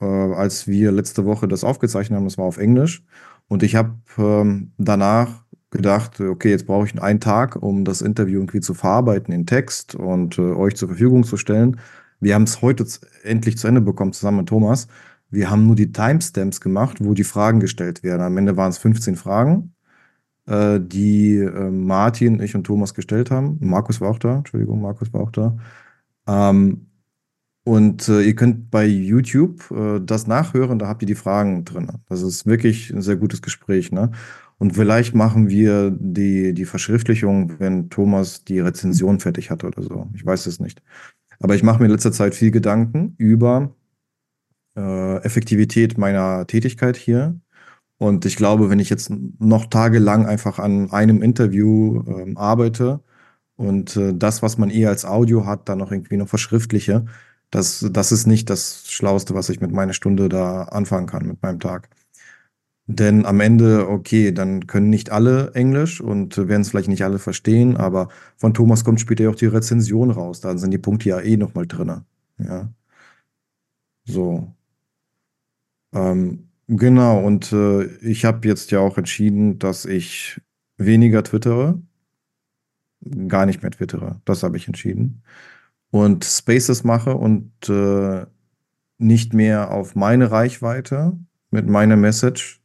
äh, als wir letzte Woche das aufgezeichnet haben. Das war auf Englisch. Und ich habe ähm, danach gedacht, okay, jetzt brauche ich einen Tag, um das Interview irgendwie zu verarbeiten in Text und äh, euch zur Verfügung zu stellen. Wir haben es heute endlich zu Ende bekommen, zusammen mit Thomas. Wir haben nur die Timestamps gemacht, wo die Fragen gestellt werden. Am Ende waren es 15 Fragen, äh, die äh, Martin, ich und Thomas gestellt haben. Markus war auch da, Entschuldigung, Markus war auch da. Ähm, und äh, ihr könnt bei YouTube äh, das nachhören, da habt ihr die Fragen drin. Das ist wirklich ein sehr gutes Gespräch. Ne? Und vielleicht machen wir die, die Verschriftlichung, wenn Thomas die Rezension fertig hat oder so. Ich weiß es nicht. Aber ich mache mir in letzter Zeit viel Gedanken über äh, Effektivität meiner Tätigkeit hier. Und ich glaube, wenn ich jetzt noch tagelang einfach an einem Interview ähm, arbeite und äh, das, was man eh als Audio hat, dann noch irgendwie noch verschriftliche, das, das ist nicht das Schlauste, was ich mit meiner Stunde da anfangen kann, mit meinem Tag. Denn am Ende, okay, dann können nicht alle Englisch und werden es vielleicht nicht alle verstehen, aber von Thomas kommt später ja auch die Rezension raus. Da sind die Punkte ja eh nochmal drin. Ja. So. Ähm, genau, und äh, ich habe jetzt ja auch entschieden, dass ich weniger twittere. Gar nicht mehr twittere. Das habe ich entschieden. Und Spaces mache und äh, nicht mehr auf meine Reichweite mit meiner Message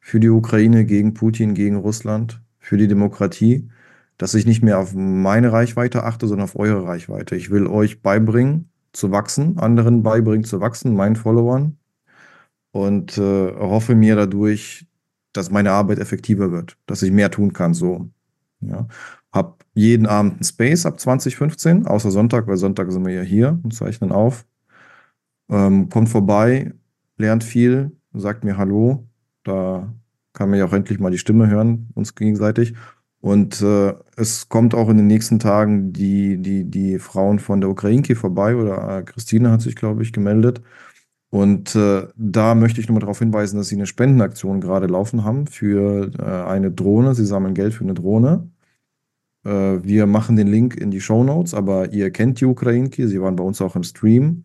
für die Ukraine, gegen Putin, gegen Russland, für die Demokratie, dass ich nicht mehr auf meine Reichweite achte, sondern auf eure Reichweite. Ich will euch beibringen, zu wachsen, anderen beibringen zu wachsen, meinen Followern und äh, hoffe mir dadurch, dass meine Arbeit effektiver wird, dass ich mehr tun kann. So, ja. Hab jeden Abend einen Space ab 2015, außer Sonntag, weil Sonntag sind wir ja hier und zeichnen auf. Ähm, kommt vorbei, lernt viel, sagt mir Hallo da kann man ja auch endlich mal die Stimme hören, uns gegenseitig. Und äh, es kommt auch in den nächsten Tagen die, die, die Frauen von der Ukrainki vorbei oder äh, Christine hat sich, glaube ich, gemeldet. Und äh, da möchte ich nochmal darauf hinweisen, dass sie eine Spendenaktion gerade laufen haben für äh, eine Drohne. Sie sammeln Geld für eine Drohne. Äh, wir machen den Link in die Show Notes, aber ihr kennt die Ukrainki, sie waren bei uns auch im Stream.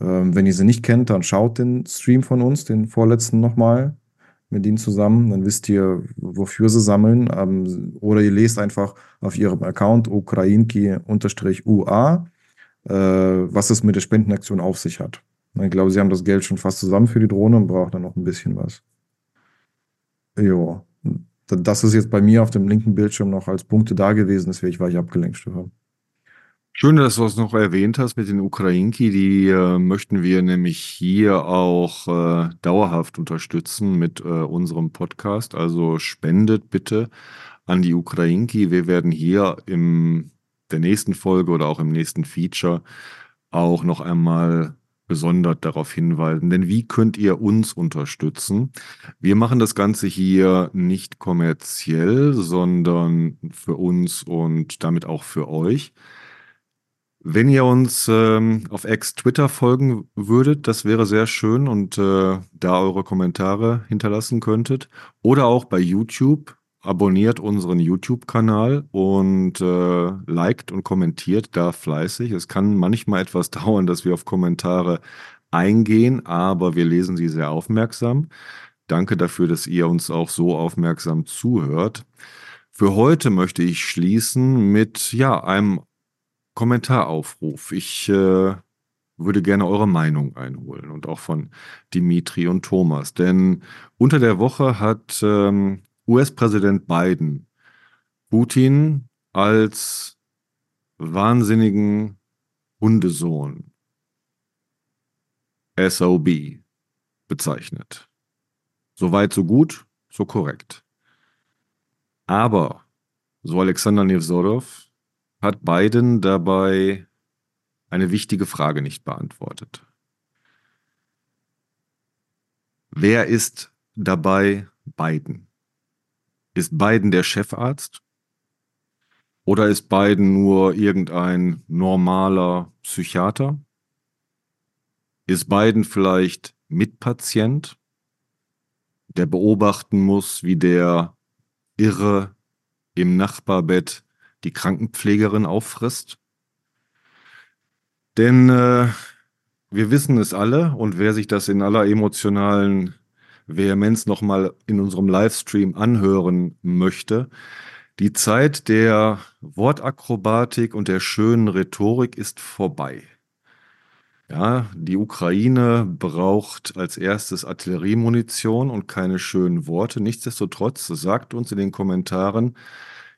Ähm, wenn ihr sie nicht kennt, dann schaut den Stream von uns, den vorletzten nochmal mit ihnen zusammen, dann wisst ihr, wofür sie sammeln. Ähm, oder ihr lest einfach auf ihrem Account ukrainki-ua, äh, was es mit der Spendenaktion auf sich hat. Ich glaube, sie haben das Geld schon fast zusammen für die Drohne und brauchen dann noch ein bisschen was. Ja, das ist jetzt bei mir auf dem linken Bildschirm noch als Punkte da gewesen, deswegen war ich abgelenkt, Stefan. Schön, dass du es noch erwähnt hast mit den Ukrainki. Die äh, möchten wir nämlich hier auch äh, dauerhaft unterstützen mit äh, unserem Podcast. Also spendet bitte an die Ukrainki. Wir werden hier in der nächsten Folge oder auch im nächsten Feature auch noch einmal besonders darauf hinweisen. Denn wie könnt ihr uns unterstützen? Wir machen das Ganze hier nicht kommerziell, sondern für uns und damit auch für euch. Wenn ihr uns ähm, auf X Twitter folgen würdet, das wäre sehr schön und äh, da eure Kommentare hinterlassen könntet. Oder auch bei YouTube. Abonniert unseren YouTube-Kanal und äh, liked und kommentiert da fleißig. Es kann manchmal etwas dauern, dass wir auf Kommentare eingehen, aber wir lesen sie sehr aufmerksam. Danke dafür, dass ihr uns auch so aufmerksam zuhört. Für heute möchte ich schließen mit ja, einem Kommentaraufruf. Ich äh, würde gerne eure Meinung einholen und auch von Dimitri und Thomas. Denn unter der Woche hat ähm, US-Präsident Biden Putin als wahnsinnigen Hundesohn SOB bezeichnet. Soweit, so gut, so korrekt. Aber, so Alexander Nevzorov, hat Biden dabei eine wichtige Frage nicht beantwortet. Wer ist dabei Biden? Ist Biden der Chefarzt? Oder ist Biden nur irgendein normaler Psychiater? Ist Biden vielleicht Mitpatient, der beobachten muss, wie der Irre im Nachbarbett die Krankenpflegerin auffrisst. Denn äh, wir wissen es alle und wer sich das in aller emotionalen Vehemenz nochmal in unserem Livestream anhören möchte, die Zeit der Wortakrobatik und der schönen Rhetorik ist vorbei. Ja, die Ukraine braucht als erstes Artilleriemunition und keine schönen Worte. Nichtsdestotrotz sagt uns in den Kommentaren,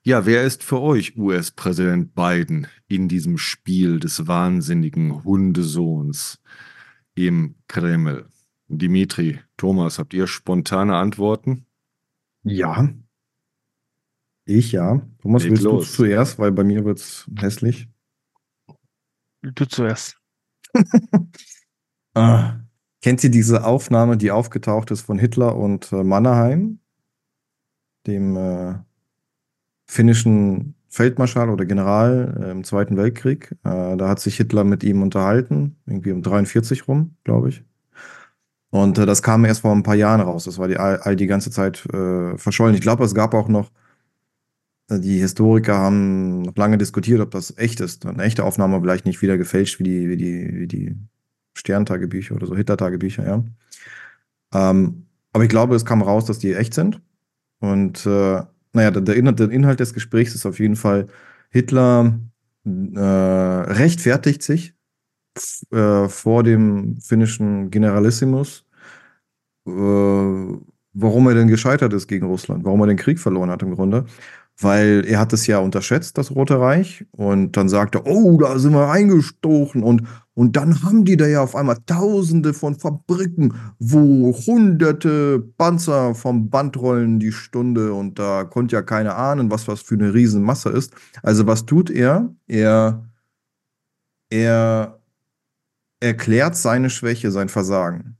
ja, wer ist für euch US-Präsident Biden in diesem Spiel des wahnsinnigen Hundesohns im Kreml? Dimitri, Thomas, habt ihr spontane Antworten? Ja. Ich ja. Thomas, Leg willst los. du zuerst, weil bei mir wird es hässlich. Du zuerst. Ah. Kennt ihr diese Aufnahme, die aufgetaucht ist von Hitler und äh, Mannerheim, dem äh, finnischen Feldmarschall oder General äh, im Zweiten Weltkrieg? Äh, da hat sich Hitler mit ihm unterhalten, irgendwie um 43 rum, glaube ich. Und äh, das kam erst vor ein paar Jahren raus. Das war die, all, all die ganze Zeit äh, verschollen. Ich glaube, es gab auch noch, äh, die Historiker haben noch lange diskutiert, ob das echt ist. Eine echte Aufnahme vielleicht nicht wieder gefälscht wie die, wie die, wie die Sterntagebücher oder so, Hitler-Tagebücher, ja. Ähm, aber ich glaube, es kam raus, dass die echt sind. Und äh, naja, der, der, Inhalt, des Gesprächs ist auf jeden Fall, Hitler äh, rechtfertigt sich äh, vor dem finnischen Generalissimus, äh, warum er denn gescheitert ist gegen Russland, warum er den Krieg verloren hat im Grunde. Weil er hat es ja unterschätzt, das Rote Reich. Und dann sagt er, oh, da sind wir eingestochen. Und, und dann haben die da ja auf einmal tausende von Fabriken, wo hunderte Panzer vom Band rollen die Stunde. Und da konnte ja keiner ahnen, was das für eine Riesenmasse ist. Also was tut er? Er, er erklärt seine Schwäche, sein Versagen.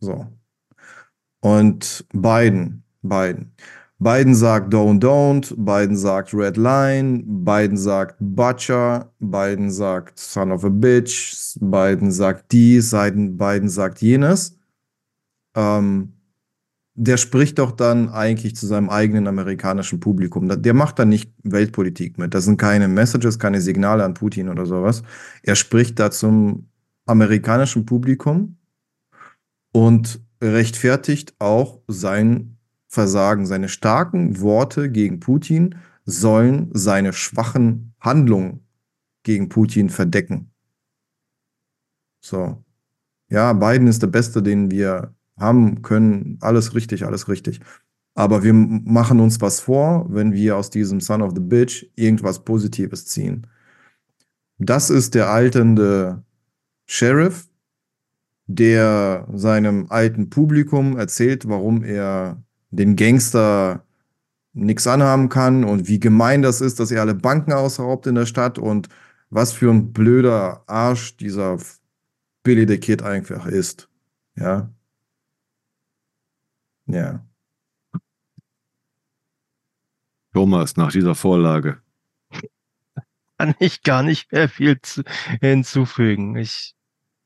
So. Und Biden, Biden. Biden sagt Don't Don't, Biden sagt Red Line, Biden sagt Butcher, Biden sagt Son of a Bitch, Biden sagt dies, Biden sagt jenes. Ähm, der spricht doch dann eigentlich zu seinem eigenen amerikanischen Publikum. Der macht dann nicht Weltpolitik mit. Das sind keine Messages, keine Signale an Putin oder sowas. Er spricht da zum amerikanischen Publikum und rechtfertigt auch sein Versagen. Seine starken Worte gegen Putin sollen seine schwachen Handlungen gegen Putin verdecken. So. Ja, Biden ist der Beste, den wir haben können. Alles richtig, alles richtig. Aber wir machen uns was vor, wenn wir aus diesem Son of the Bitch irgendwas Positives ziehen. Das ist der alternde Sheriff, der seinem alten Publikum erzählt, warum er den Gangster nichts anhaben kann und wie gemein das ist, dass er alle Banken ausraubt in der Stadt und was für ein blöder Arsch dieser Billy the Kid einfach ist. Ja. Ja. Thomas, nach dieser Vorlage. Kann ich gar nicht mehr viel zu, hinzufügen. Ich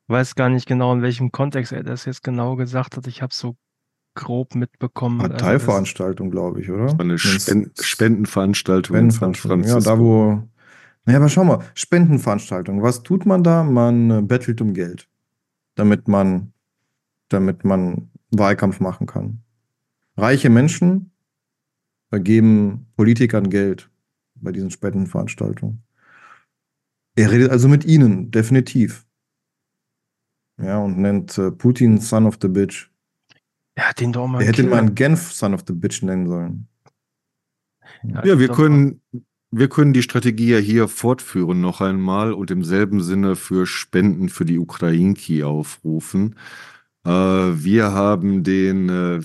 weiß gar nicht genau, in welchem Kontext er das jetzt genau gesagt hat. Ich habe so grob mitbekommen. Parteiveranstaltung, also glaube ich, oder? Eine Spenden Spendenveranstaltung. Spendenveranstaltung. Ja, da wo. Naja, aber schau mal, Spendenveranstaltung. Was tut man da? Man äh, bettelt um Geld, damit man, damit man Wahlkampf machen kann. Reiche Menschen geben Politikern Geld bei diesen Spendenveranstaltungen. Er redet also mit ihnen, definitiv. Ja, und nennt äh, Putin Son of the Bitch. Ja, den doch mal. Er hätte mal Genf Son of the Bitch nennen sollen. Ja, ja wir können, wir können die Strategie ja hier fortführen noch einmal und im selben Sinne für Spenden für die Ukrainki aufrufen. Äh, wir haben den äh,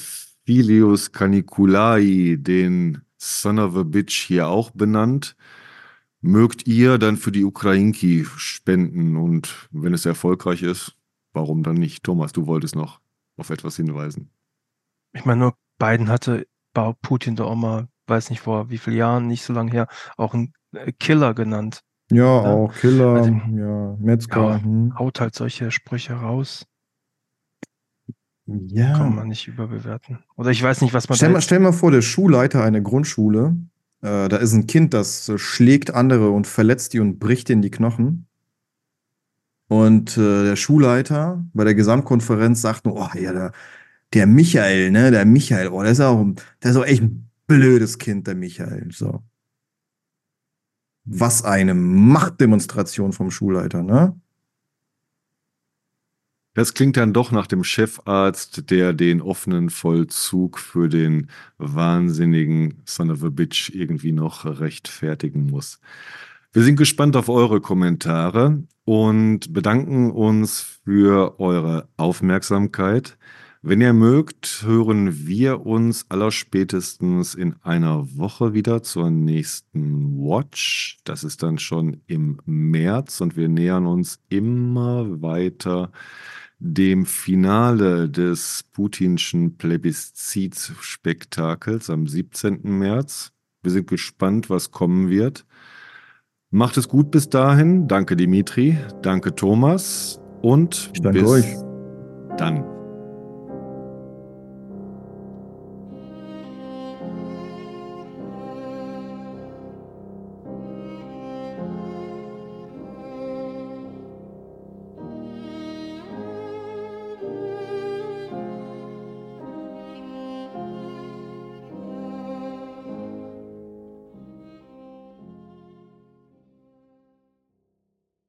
Filius Caniculai, den Son of a Bitch, hier auch benannt. Mögt ihr dann für die Ukrainki spenden und wenn es erfolgreich ist, warum dann nicht? Thomas, du wolltest noch auf etwas hinweisen. Ich meine, nur Biden hatte Putin da auch mal, weiß nicht vor wie vielen Jahren, nicht so lange her, auch einen äh, Killer genannt. Ja, ja. auch Killer, also, ja, Metzger. Ja, hm. Haut halt solche Sprüche raus. Ja. Kann man nicht überbewerten. Oder ich weiß nicht, was man. Stell, mal, stell mal vor, der Schulleiter einer Grundschule, äh, da ist ein Kind, das äh, schlägt andere und verletzt die und bricht in die Knochen. Und äh, der Schulleiter bei der Gesamtkonferenz sagt nur, oh ja, der, der Michael, ne, der Michael, oh, der ist auch, der ist auch echt ein blödes Kind, der Michael. So. Was eine Machtdemonstration vom Schulleiter, ne? Das klingt dann doch nach dem Chefarzt, der den offenen Vollzug für den wahnsinnigen Son of a Bitch irgendwie noch rechtfertigen muss. Wir sind gespannt auf eure Kommentare und bedanken uns für eure Aufmerksamkeit. Wenn ihr mögt, hören wir uns allerspätestens in einer Woche wieder zur nächsten Watch. Das ist dann schon im März und wir nähern uns immer weiter dem Finale des putinschen Plebiszitspektakels am 17. März. Wir sind gespannt, was kommen wird. Macht es gut bis dahin. Danke Dimitri, danke Thomas und bis euch. dann.